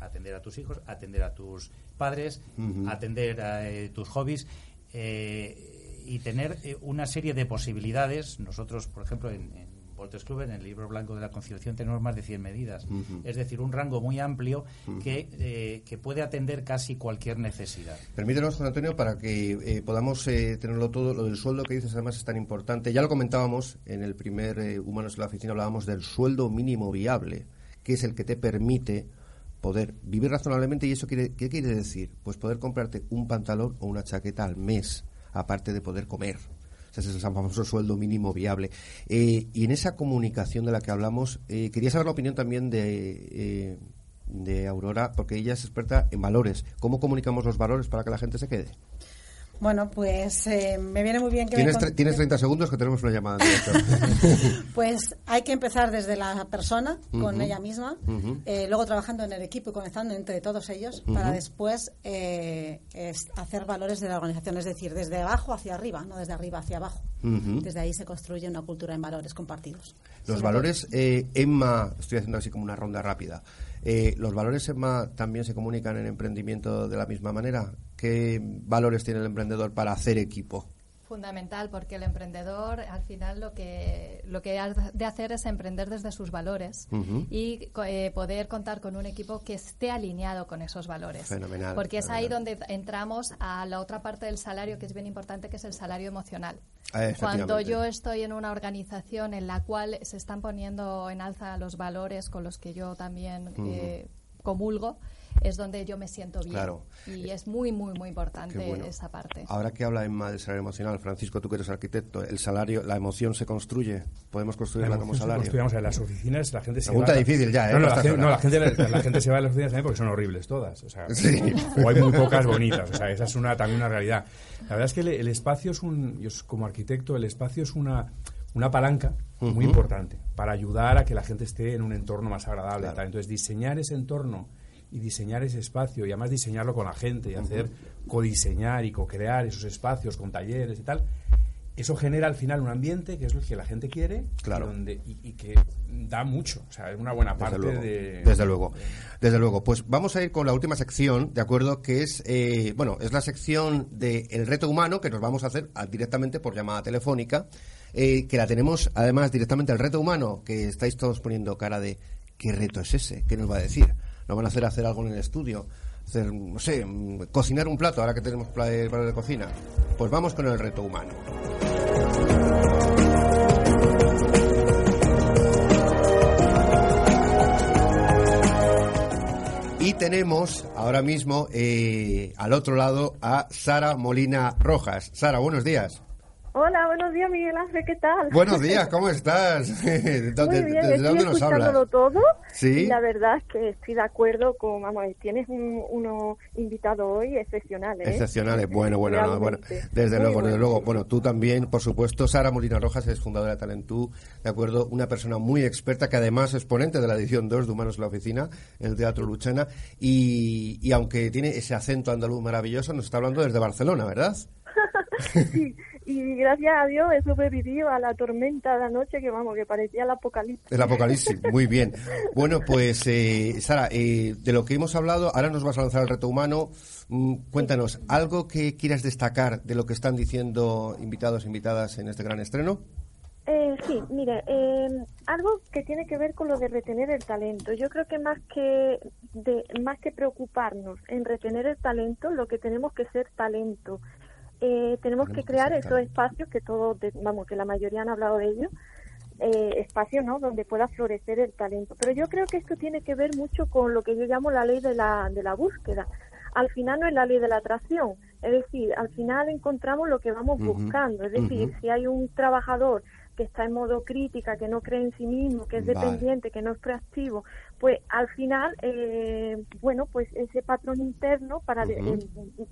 atender a tus hijos, atender a tus padres, atender a eh, tus hobbies eh, y tener eh, una serie de posibilidades. Nosotros, por ejemplo, en, en Voltes Club, en el libro blanco de la conciliación, tenemos más de 100 medidas. Es decir, un rango muy amplio que, eh, que puede atender casi cualquier necesidad. Permítenos, Juan Antonio, para que eh, podamos eh, tenerlo todo. Lo del sueldo que dices, además, es tan importante. Ya lo comentábamos en el primer Humanos en la Oficina, hablábamos del sueldo mínimo viable, que es el que te permite poder vivir razonablemente. ¿Y eso quiere, qué quiere decir? Pues poder comprarte un pantalón o una chaqueta al mes, aparte de poder comer. Es el famoso sueldo mínimo viable. Eh, y en esa comunicación de la que hablamos, eh, quería saber la opinión también de, eh, de Aurora, porque ella es experta en valores. ¿Cómo comunicamos los valores para que la gente se quede? Bueno, pues eh, me viene muy bien que me Tienes, tre- tienes 30 segundos que tenemos una llamada. Pues hay que empezar desde la persona, con ella misma, eh, luego trabajando en el equipo y conectando entre todos ellos, para después eh, es hacer valores de la organización, es decir, desde abajo hacia arriba, no desde arriba hacia abajo. Desde ahí se construye una cultura en valores compartidos. Los valores, eh, Emma, estoy haciendo así como una ronda rápida. Eh, ¿Los valores, Emma, también se comunican en emprendimiento de la misma manera? ¿Qué valores tiene el emprendedor para hacer equipo? Fundamental, porque el emprendedor al final lo que, lo que ha de hacer es emprender desde sus valores y eh, poder contar con un equipo que esté alineado con esos valores. Fenomenal, Porque es ahí donde entramos a la otra parte del salario que es bien importante, que es el salario emocional. Ah. Cuando yo estoy en una organización en la cual se están poniendo en alza los valores con los que yo también eh, comulgo, es donde yo me siento bien. Claro. Y es muy, muy, muy importante bueno. esa parte. Ahora que habla Emma del salario emocional, Francisco, tú que eres arquitecto, el salario, la emoción se construye. ¿Podemos construirla La como salario? a ver, las oficinas, la gente se Pregunta va- difícil ya, ¿eh? No, no, No la, gente, no, la, gente, la gente se va a las oficinas también porque son horribles todas. O, sea, Sí. o hay muy pocas bonitas. O sea, esa es una, también una realidad. La verdad es que el, el espacio es un. Yo como arquitecto, el espacio es una, una palanca muy importante para ayudar a que la gente esté en un entorno más agradable. Claro. Entonces, diseñar ese entorno y diseñar ese espacio y además diseñarlo con la gente y hacer codiseñar y co-crear esos espacios con talleres y tal eso genera al final un ambiente que es lo que la gente quiere Claro. y, donde, y, y que da mucho. O sea, es una buena parte Desde luego, de... desde luego, desde luego. Pues vamos a ir con la última sección, de acuerdo, que es, eh, bueno, es la sección de el reto humano que nos vamos a hacer ah, directamente por llamada telefónica, eh, que la tenemos además directamente el reto humano, que estáis todos poniendo cara de qué reto es ese, qué nos va a decir, nos van a hacer hacer algo en el estudio, no sé, mm, cocinar un plato ahora que tenemos pla- eh, de cocina. Pues vamos con el reto humano. Y tenemos ahora mismo eh, al otro lado a Sara Molina Rojas. Sara, buenos días. Hola, buenos días, Miguel Ángel, ¿qué tal? Buenos días, ¿cómo estás? ¿De, Muy bien, desde estoy dónde nos escuchándolo hablas? todo Sí. y la verdad es que estoy de acuerdo con, vamos, tienes un, uno invitado hoy excepcionales. ¿eh? Excepcionales, bueno, bueno, no, bueno, desde Muy luego, desde luego. Bueno, tú también, por supuesto, Sara Molina Rojas es fundadora de Talentú, de acuerdo, una persona muy experta que además es ponente de la edición 2 de Humanos en la Oficina, el Teatro Luchana, y, y aunque tiene ese acento andaluz maravilloso, nos está hablando desde Barcelona, ¿verdad? sí, y gracias a Dios he sobrevivido a la tormenta de anoche que, vamos, que parecía el apocalipsis. El apocalipsis, muy bien. Bueno, pues eh, Sara, eh, de lo que hemos hablado, ahora nos vas a lanzar el reto humano. Mm, cuéntanos, ¿algo que quieras destacar de lo que están diciendo invitados e invitadas en este gran estreno? Eh, sí, mire, eh, algo que tiene que ver con lo de retener el talento. Yo creo que más que de, más que preocuparnos en retener el talento, lo que tenemos que ser talento. Eh, tenemos que crear esos espacios que todos, vamos, que la mayoría han hablado de ellos, eh, espacios, ¿no? Donde pueda florecer el talento. Pero yo creo que esto tiene que ver mucho con lo que yo llamo la ley de la, de la búsqueda. Al final no es la ley de la atracción, es decir, al final encontramos lo que vamos buscando. Es decir, si hay un trabajador que está en modo crítica, que no cree en sí mismo, que es Vale. dependiente, que no es proactivo, pues al final, eh, bueno, pues ese patrón interno para de-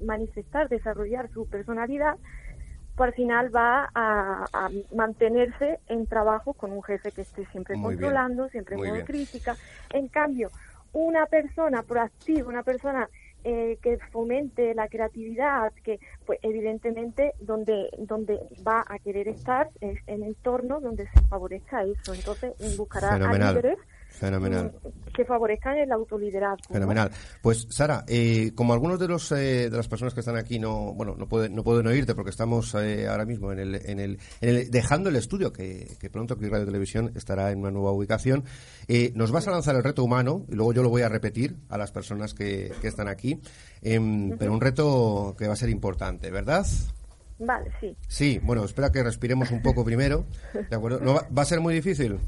manifestar, desarrollar su personalidad, pues al final va a, a mantenerse en trabajo con un jefe que esté siempre Muy bien. controlando, siempre en modo crítica. En cambio, una persona proactiva, una persona eh, que fomente la creatividad, que pues evidentemente donde donde va a querer estar es en entornos donde se favorezca eso. Entonces buscará a Fenomenal. líderes Fenomenal. que favorezcan el autoliderazgo. ¿no? Fenomenal. Pues Sara, eh, como algunos de los eh, de las personas que están aquí no bueno no pueden no pueden oírte porque estamos eh, ahora mismo en el, en el, en el- dejando el estudio que, que pronto que Radio Televisión estará en una nueva ubicación. eh, nos vas a lanzar el reto humano y luego yo lo voy a repetir a las personas que, que están aquí, em, pero un reto que va a ser importante, ¿verdad? Vale, sí. Sí. Bueno, espera que respiremos un poco primero, de acuerdo. ¿No va, va a ser muy difícil?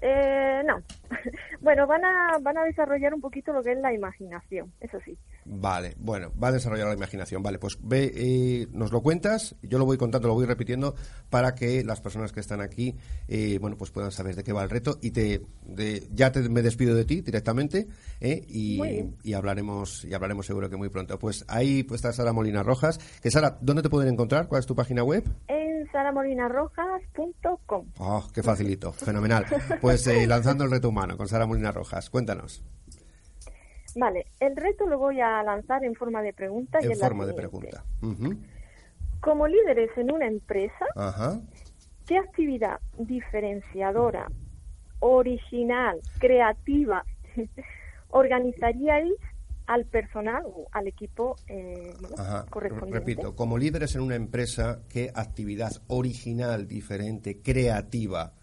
Eh, no. bueno, van a van a desarrollar un poquito lo que es la imaginación, eso sí. Vale, bueno, va a desarrollar la imaginación. Vale, pues ve, eh, nos lo cuentas, yo lo voy contando, lo voy repitiendo para que las personas que están aquí, eh, bueno, pues puedan saber de qué va el reto y te, de- ya te, me despido de ti directamente eh, y, y hablaremos y hablaremos seguro que muy pronto. Pues ahí pues, está Sara Molina Rojas. Que Sara, ¿dónde te pueden encontrar? ¿Cuál es tu página web? En saramolinarrojas.com. Oh, qué facilito, fenomenal. Pues eh, lanzando el reto humano con Sara Molina Rojas. Cuéntanos, Vale, el reto lo voy a lanzar en forma de pregunta y en forma de pregunta. Como líderes en una empresa, Ajá. ¿qué actividad diferenciadora, original, creativa organizaríais al personal o al equipo eh, bueno, correspondiente? repito, como líderes en una empresa, ¿qué actividad original, diferente, creativa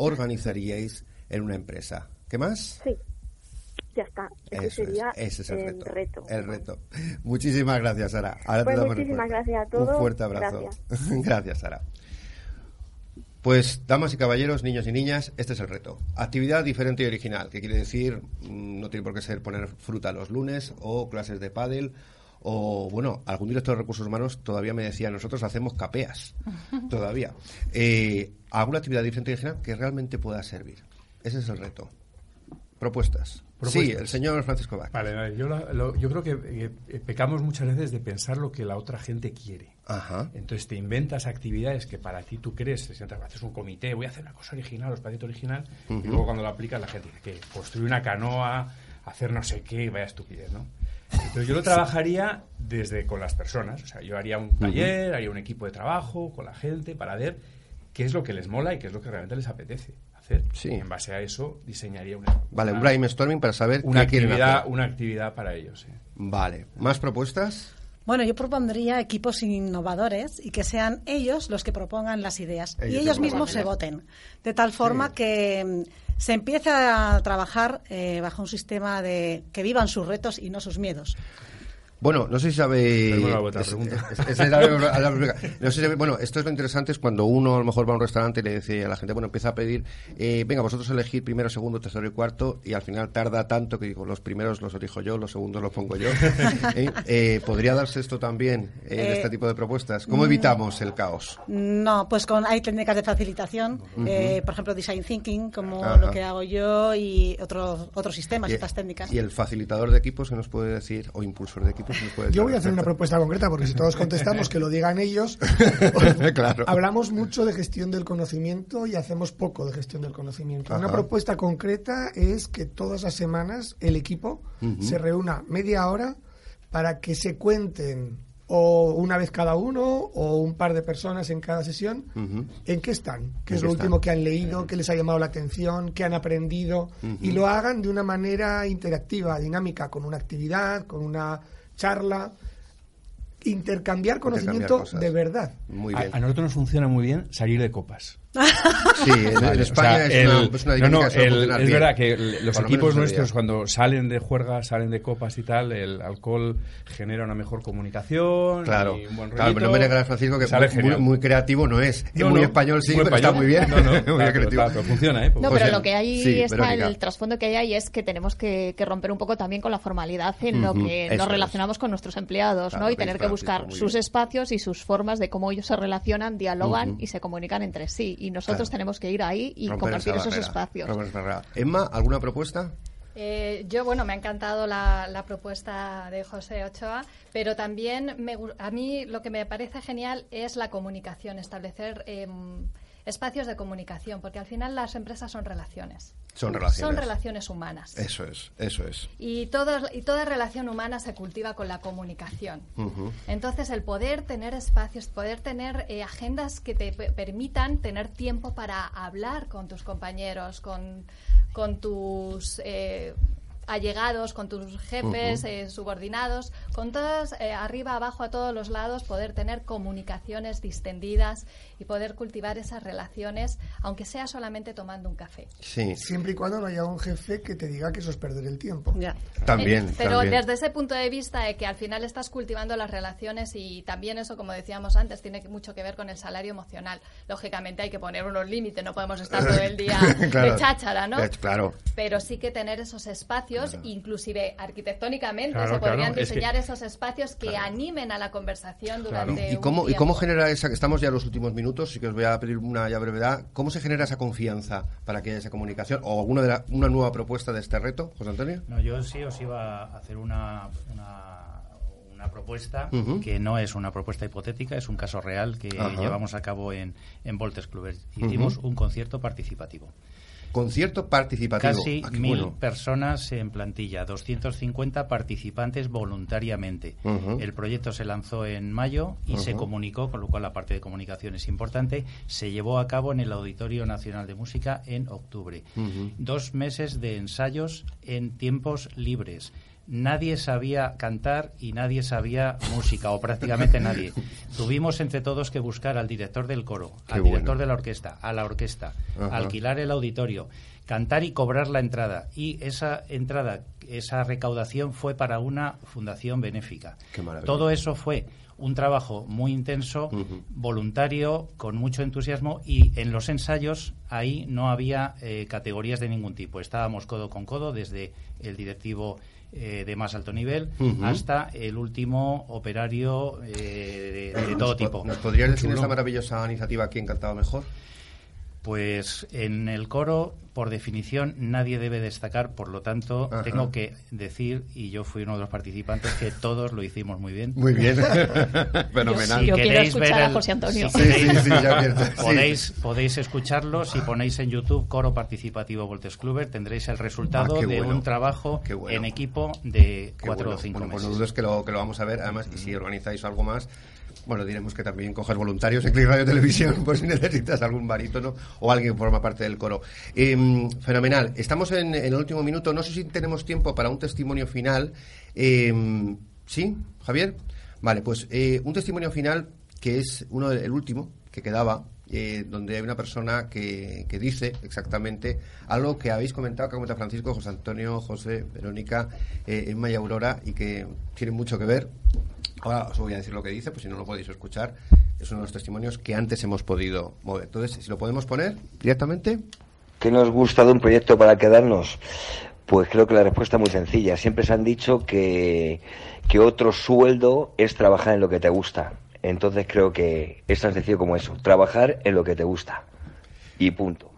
organizaríais en una empresa? ¿Qué más? Sí, ya está. Ese Eso es, sería ese es el, el reto. El reto. Muchísimas gracias, Sara. Ahora te Pues damos muchísimas respuesta. gracias a todos. Un fuerte abrazo. Gracias. gracias, Sara. Pues, damas y caballeros, niños y niñas, este es el reto. Actividad diferente y original, que quiere decir, mm, no tiene por qué ser poner fruta los lunes o clases de pádel o, bueno, algún director de recursos humanos todavía me decía, nosotros hacemos capeas, todavía. Eh, alguna actividad diferente y original que realmente pueda servir. Ese es el reto. Propuestas. Sí, Propuestas. el señor Francisco Bach. Vale, vale, yo, la- lo- yo creo que eh, pecamos muchas veces de pensar lo que la otra gente quiere. Ajá. Entonces te inventas actividades que para ti tú crees, te sientas, haces un comité, voy a hacer una cosa original, os parece original, Ujú. y luego cuando lo aplicas la gente dice que construir una canoa, hacer no sé qué, vaya estupidez, ¿no? Entonces yo lo trabajaría desde con las personas. O sea, yo haría un taller, haría un equipo de trabajo con la gente para ver qué es lo que les mola y qué es lo que realmente les apetece hacer. Sí. Y en base a eso diseñaría una, Vale, un brainstorming para saber una qué actividad, hacer. una actividad para ellos. sí. Vale. ¿Más propuestas? Bueno, yo propondría equipos innovadores y que sean ellos los que propongan las ideas Ellos y ellos mismos se voten. De tal forma que mm, se empiece a trabajar eh, bajo un sistema de que vivan sus retos y no sus miedos. Bueno, no sé si sabe. No sé si sabe- bueno, esto es lo interesante es cuando uno a lo mejor va a un restaurante y le dice a la gente, bueno, empieza a pedir, eh, venga, vosotros elegid primero, segundo, tercero y cuarto, y al final tarda tanto que digo, los primeros los elijo yo, los segundos los pongo yo. ¿Eh? Eh, ¿Podría darse esto también en Eh, este tipo de propuestas? ¿Cómo mm. evitamos el caos? No, pues con hay técnicas de facilitación, eh, por ejemplo, design thinking, como Ajá. lo que hago yo y otros otros sistemas, Y- otras técnicas. Y el facilitador de equipos, que nos puede decir? O impulsor de equipos, decir? Yo voy a hacer una propuesta concreta porque si todos contestamos que lo digan ellos, claro. hablamos mucho de gestión del conocimiento y hacemos poco de gestión del conocimiento. Una propuesta concreta es que todas las semanas el equipo se reúna media hora para que se cuenten o una vez cada uno o un par de personas en cada sesión en qué están, qué ¿En es lo están? último que han leído, qué les ha llamado la atención, qué han aprendido y lo hagan de una manera interactiva, dinámica, con una actividad, con una charla, intercambiar conocimiento de verdad. Muy A, bien. a nosotros nos funciona muy bien salir de copas. Sí, en, España o sea, es, una, es una no, no, el- es bien. verdad que el- los equipos nuestros cuando salen de juerga, salen de copas y tal, el alcohol genera una mejor comunicación Claro, y un buen claro, pero no me negarás, Francisco, que sale muy, muy, muy creativo no es. Es No, muy no, español, sí, muy pero está muy bien. No, no, Muy claro, creativo. claro, pero funciona, ¿eh? No, pero lo que hay sí, está, Verónica. el trasfondo que hay ahí es que tenemos que, que romper un poco también con la formalidad en lo que nos es. relacionamos con nuestros empleados, ¿no? Y tener que buscar muy sus espacios y sus formas de cómo ellos se relacionan, dialogan y se comunican entre sí. Y nosotros Claro. tenemos que ir ahí y Romper compartir esos barrera, espacios. Emma, ¿alguna propuesta? Eh, yo, bueno, me ha encantado la, la propuesta de José Ochoa, pero también me a mí lo que me parece genial es la comunicación, establecer em, espacios de comunicación, porque al final las empresas son relaciones. Son relaciones. Son relaciones humanas. Eso es, eso es. Y, todo- y toda relación humana se cultiva con la comunicación. Entonces, el poder tener espacios, poder tener eh, agendas que te pe- permitan tener tiempo para hablar con tus compañeros, con, con tus eh, allegados, con tus jefes, eh, subordinados, con todos, eh, arriba, abajo, a todos los lados, poder tener comunicaciones distendidas y poder cultivar esas relaciones, aunque sea solamente tomando un café. Sí. Siempre y cuando no haya un jefe que te diga que eso es perder el tiempo. También, Eh, Pero también. desde ese punto de vista de que al final estás cultivando las relaciones y también eso, como decíamos antes, tiene que- mucho que ver con el salario emocional. Lógicamente hay que poner unos límites, no podemos estar todo el día Claro. de cháchara, ¿no? Eh, Claro. Pero sí que tener esos espacios, inclusive arquitectónicamente, Claro, se podrían claro, es que- diseñar esos espacios que animen a la conversación durante ¿Y un cómo, ¿Y cómo genera esa, estamos ya en los últimos minutos, sí que os voy a pedir una ya brevedad, ¿cómo se genera esa confianza para que haya esa comunicación? ¿O alguna de la- una nueva propuesta de este reto, José Antonio? No, yo sí os iba a hacer una, una, una propuesta que no es una propuesta hipotética, es un caso real que llevamos a cabo en, en Voltes Clubes. Hicimos un concierto participativo. Concierto participativo. Casi Ah, mil bueno. personas en plantilla, 250 participantes voluntariamente. El proyecto se lanzó en mayo y se comunicó, con lo cual la parte de comunicación es importante. Se llevó a cabo en el Auditorio Nacional de Música en octubre. Dos meses de ensayos en tiempos libres. Nadie sabía cantar y nadie sabía música, o prácticamente nadie. Tuvimos entre todos que buscar al director del coro, Qué al director bueno. de la orquesta, a la orquesta, Ajá. alquilar el auditorio, cantar y cobrar la entrada. Y esa entrada, esa recaudación fue para una fundación benéfica. Qué. Todo eso fue un trabajo muy intenso, voluntario, con mucho entusiasmo y en los ensayos ahí no había eh, categorías de ningún tipo. Estábamos codo con codo desde el directivo eh, de más alto nivel hasta el último operario eh, de, todo ¿Nos po- tipo. ¿Nos podrías decir esta maravillosa iniciativa quién cantaba mejor? Pues en el coro, por definición, nadie debe destacar, por lo tanto, Ajá. tengo que decir, y yo fui uno de los participantes, que todos lo hicimos muy bien. Muy bien. Fenomenal. Si Yo quiero queréis escuchar ver a el- José Antonio. si Sí, queréis- sí, sí, ya podéis, podéis escucharlo. Si ponéis en YouTube Coro Participativo Voltes Cluber, tendréis el resultado Ah, de bueno. un trabajo bueno. en equipo de Qué cuatro bueno. o cinco Bueno, pues meses. no dudes que lo, que lo vamos a ver. Además, y si organizáis algo más, bueno, diremos que también coges voluntarios en Click Radio Televisión, por si necesitas algún barítono o alguien que forma parte del coro. Eh, fenomenal. Estamos en, en el último minuto. No sé si tenemos tiempo para un testimonio final. Eh, ¿Sí, Javier? Vale, pues eh, un testimonio final que es uno el último que quedaba. eh, donde hay una persona que, que dice exactamente algo que habéis comentado, que comenta Francisco, José Antonio, José, Verónica, eh, Emma y Aurora, y que tiene mucho que ver Ahora os voy a decir lo que dice, pues si no lo podéis escuchar, es uno de los testimonios que antes hemos podido mover. Entonces, si lo podemos poner directamente. ¿Qué nos gusta de un proyecto para quedarnos? Pues creo que la respuesta es muy sencilla. Siempre se han dicho que, que otro sueldo es trabajar en lo que te gusta. Entonces creo que es tan sencillo como eso, trabajar en lo que te gusta. Y punto.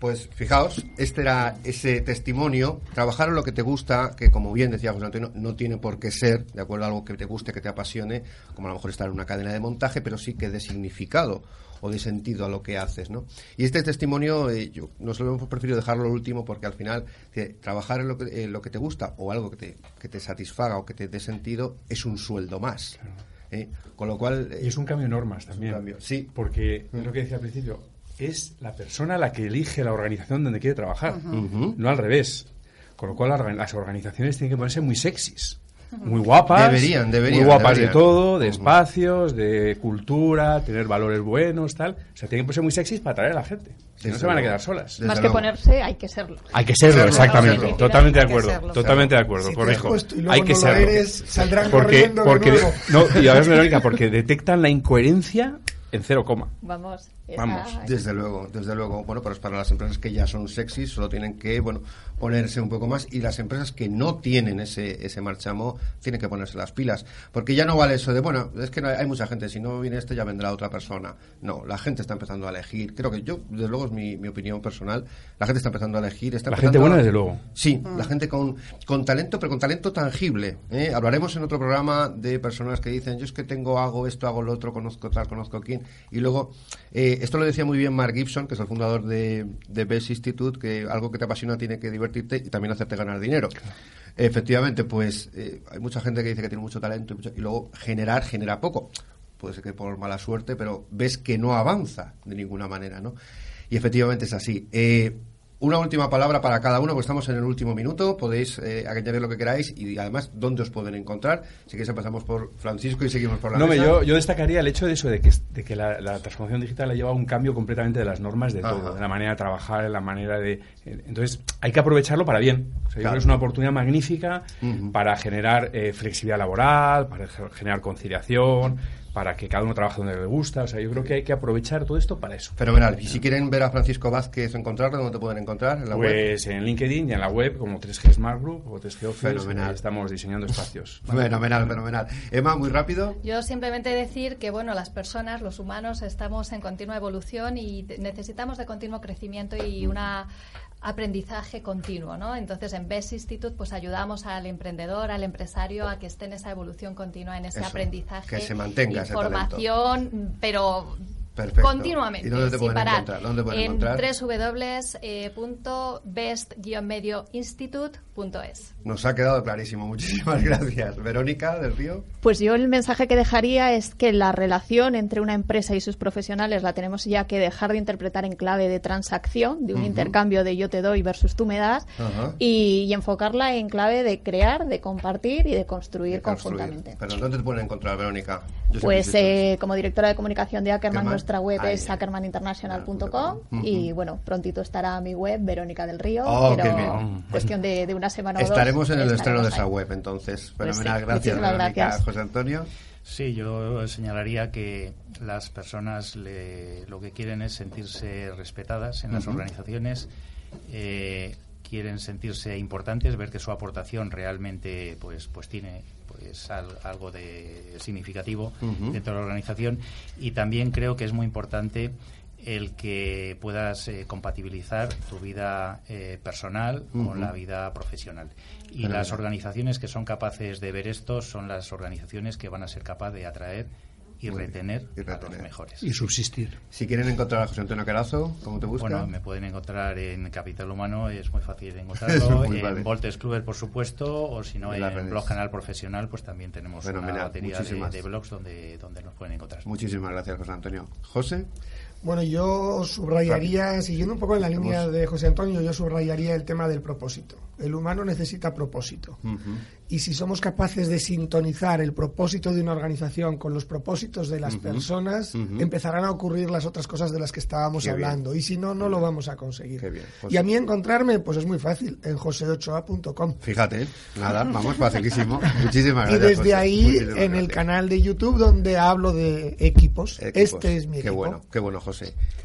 Pues fijaos, este era ese testimonio, trabajar en lo que te gusta, que como bien decía José Antonio, no tiene por qué ser, de acuerdo a algo que te guste, que te apasione, como a lo mejor estar en una cadena de montaje, pero sí que dé significado o de sentido a lo que haces, ¿no? Y este testimonio, eh, yo nos lo hemos preferido dejarlo lo último porque al final eh, trabajar en lo, que, lo que te gusta o algo que te, que te satisfaga o que te dé sentido es un sueldo más. ¿eh? Con lo cual... Y es un cambio de normas también. sí. Porque es lo que decía al principio, es la persona la que elige la organización donde quiere trabajar, no al revés. Con lo cual las organ- las organizaciones tienen que ponerse muy sexys, muy guapas, Deberían, deberían, muy guapas deberían. de todo, de espacios, de cultura, tener valores buenos, tal. O sea, tienen que ponerse muy sexys para atraer a la gente. Si no se van a quedar solas. Más que ponerse, hay que serlo. Hay que serlo, exactamente. serlo. Totalmente de acuerdo. serlo. Totalmente de acuerdo. Si corrijo. Hay que no serlo. eres, saldrán porque, corriendo de porque nuevo. no, y además, Verónica, porque detectan la incoherencia en cero coma. Vamos. Esa- Vamos. Desde luego, desde luego. Bueno, pero es para las empresas que ya son sexy, solo tienen que, bueno, ponerse un poco más. Y las empresas que no tienen ese, ese marchamo, tienen que ponerse las pilas. Porque ya no vale eso de, bueno, es que no hay, hay mucha gente, si no viene este ya vendrá otra persona. No, la gente está empezando a elegir. Creo que yo, desde luego es mi, mi opinión personal, la gente está empezando a elegir. Está La gente buena, a- desde luego. Sí, Mm. la gente con, con talento, pero con talento tangible. ¿eh? Hablaremos en otro programa de personas que dicen, yo es que tengo, hago esto, hago lo otro, conozco tal, conozco quién. Y luego, eh, esto lo decía muy bien Mark Gibson, que es el fundador de, de Best Institute, que algo que te apasiona tiene que divertirte y también hacerte ganar dinero. Efectivamente, pues eh, hay mucha gente que dice que tiene mucho talento y, mucho- y luego generar, genera poco. Puede ser que por mala suerte, pero ves que no avanza de ninguna manera, ¿no? Y efectivamente es así. Eh, una última palabra para cada uno, porque estamos en el último minuto. Podéis eh, añadir lo que queráis y además dónde os pueden encontrar. Si queréis empezamos por Francisco y seguimos por la No, me- mesa. yo, yo destacaría el hecho de eso, de que, de que la, la transformación digital ha llevado un cambio completamente de las normas de todo, de la manera de trabajar, de la manera de... eh, Entonces, hay que aprovecharlo para bien. O sea, yo Claro. creo que es una oportunidad magnífica para generar eh, flexibilidad laboral, para ge- generar conciliación, para que cada uno trabaje donde le gusta. O sea, yo creo que hay que aprovechar todo esto para eso. Fenomenal. Y si quieren ver a Francisco Vázquez o encontrarlo, ¿dónde te pueden encontrar? ¿En la web? Pues en LinkedIn y en la web como 3G Smart Group o 3G Office, Fenomenal. estamos diseñando espacios. Fenomenal, fenomenal. Emma, muy rápido. Yo simplemente decir que bueno, las personas, los humanos, estamos en continua evolución y necesitamos de continuo crecimiento y una aprendizaje continuo, ¿no? Entonces, en Best Institute, pues ayudamos al emprendedor, al empresario a que esté en esa evolución continua, en ese Eso, aprendizaje, que se mantenga ese información, pero Perfecto. continuamente, ¿Y dónde te sin pueden parar. encontrar? ¿Dónde pueden en encontrar? www.best-medioinstitute.es. Nos ha quedado clarísimo. Muchísimas gracias. Verónica del Río. Pues yo el mensaje que dejaría es que la relación entre una empresa y sus profesionales la tenemos ya que dejar de interpretar en clave de transacción, de un intercambio de yo te doy versus tú me das, y, y enfocarla en clave de crear, de compartir y de construir Construir. conjuntamente. Pero ¿dónde te pueden encontrar, Verónica? Yo Pues eh, como directora de comunicación de Ackerman. Nuestra web Ahí. es ackermaninternational.com Ujú. y bueno, prontito estará mi web, Verónica del Río, Oh, pero qué bien. cuestión de, de una semana o dos. Estaremos en el estreno de esa ahí. web, entonces. Pues Fenomenal. sí, gracias, muchísimas Verónica. gracias. José Antonio. Sí, yo señalaría que las personas le- lo que quieren es sentirse respetadas en las organizaciones, eh, quieren sentirse importantes, ver que su aportación realmente pues pues tiene al- algo de significativo dentro de la organización. Y también creo que es muy importante el que puedas eh, compatibilizar tu vida eh, personal con la vida profesional. Y las organizaciones que son capaces de ver esto son las organizaciones que van a ser capaces de atraer y retener, Y a los retener. mejores. Y subsistir. Si quieren encontrar a José Antonio Carazo, ¿cómo te buscan? Bueno, me pueden encontrar en Capital Humano, es muy fácil encontrarlo. es muy en vale. Voltes Club, por supuesto, o si no, En en. Blog Canal Profesional, pues también tenemos Fenomenal, una batería de, muchísimas. de blogs donde, donde nos pueden encontrar. Muchísimas gracias, José Antonio. José. Bueno, yo subrayaría, siguiendo un poco en la línea de José Antonio, yo subrayaría el tema del propósito. El humano necesita propósito. Y si somos capaces de sintonizar el propósito de una organización con los propósitos de las personas, empezarán a ocurrir las otras cosas de las que estábamos Qué bien. hablando. Y si no, no lo vamos a conseguir. bien, Y a mí encontrarme, pues es muy fácil, en joseochoa.com. Fíjate, nada, vamos, facilísimo. Muchísimas Y gracias. desde José. ahí, Muchísimas en el canal de YouTube, donde hablo de equipos. Equipos. Este es mi Qué equipo. bueno, qué bueno, José.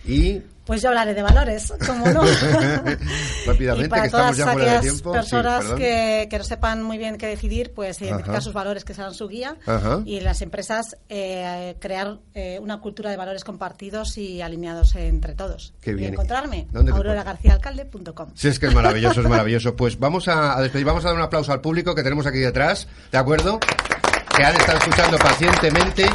Y Pues yo hablaré de valores, como no. rápidamente, y para que todas estamos ya fuera de aquellas tiempo. Sí, personas perdón. que, que no sepan muy bien qué decidir, pues identificar Ajá. sus valores que sean su guía Ajá. y las empresas eh, crear eh, una cultura de valores compartidos y alineados entre todos. Qué y bien. encontrarme ¿Dónde te auroragarciaalcalde.com. Sí, es que es maravilloso, es maravilloso. Pues vamos a, a despedir, vamos a dar un aplauso al público que tenemos aquí detrás, ¿de acuerdo? Que han estado escuchando pacientemente.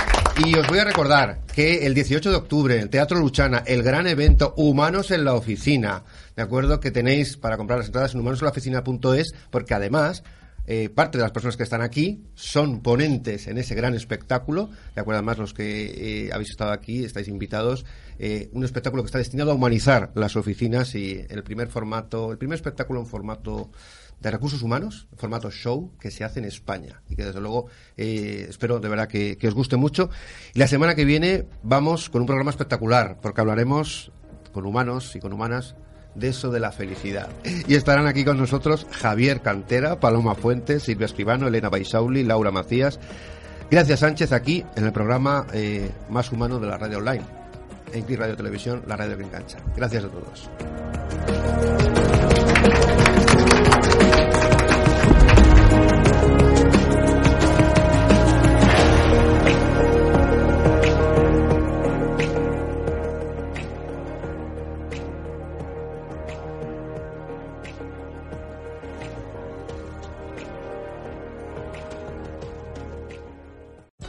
Y os voy a recordar que el 18 de octubre, el Teatro Luchana, el gran evento Humanos en la Oficina, ¿de acuerdo? Que tenéis para comprar las entradas en humanosenlaoficina.es, porque además eh, parte de las personas que están aquí son ponentes en ese gran espectáculo. De acuerdo, además los que eh, habéis estado aquí estáis invitados. Eh, un espectáculo que está destinado a humanizar las oficinas y el primer formato, el primer espectáculo en formato de recursos humanos, en formato show, que se hace en España y que desde luego eh, espero de verdad que, que os guste mucho. Y la semana que viene vamos con un programa espectacular porque hablaremos con humanos y con humanas de eso de la felicidad. Y estarán aquí con nosotros Javier Cantera, Paloma Fuentes, Silvia Escribano, Elena Baisauli, Laura Macías. Gracias Sánchez aquí en el programa eh, más humano de la radio online, en Click Radio Televisión, la radio que engancha. Gracias a todos.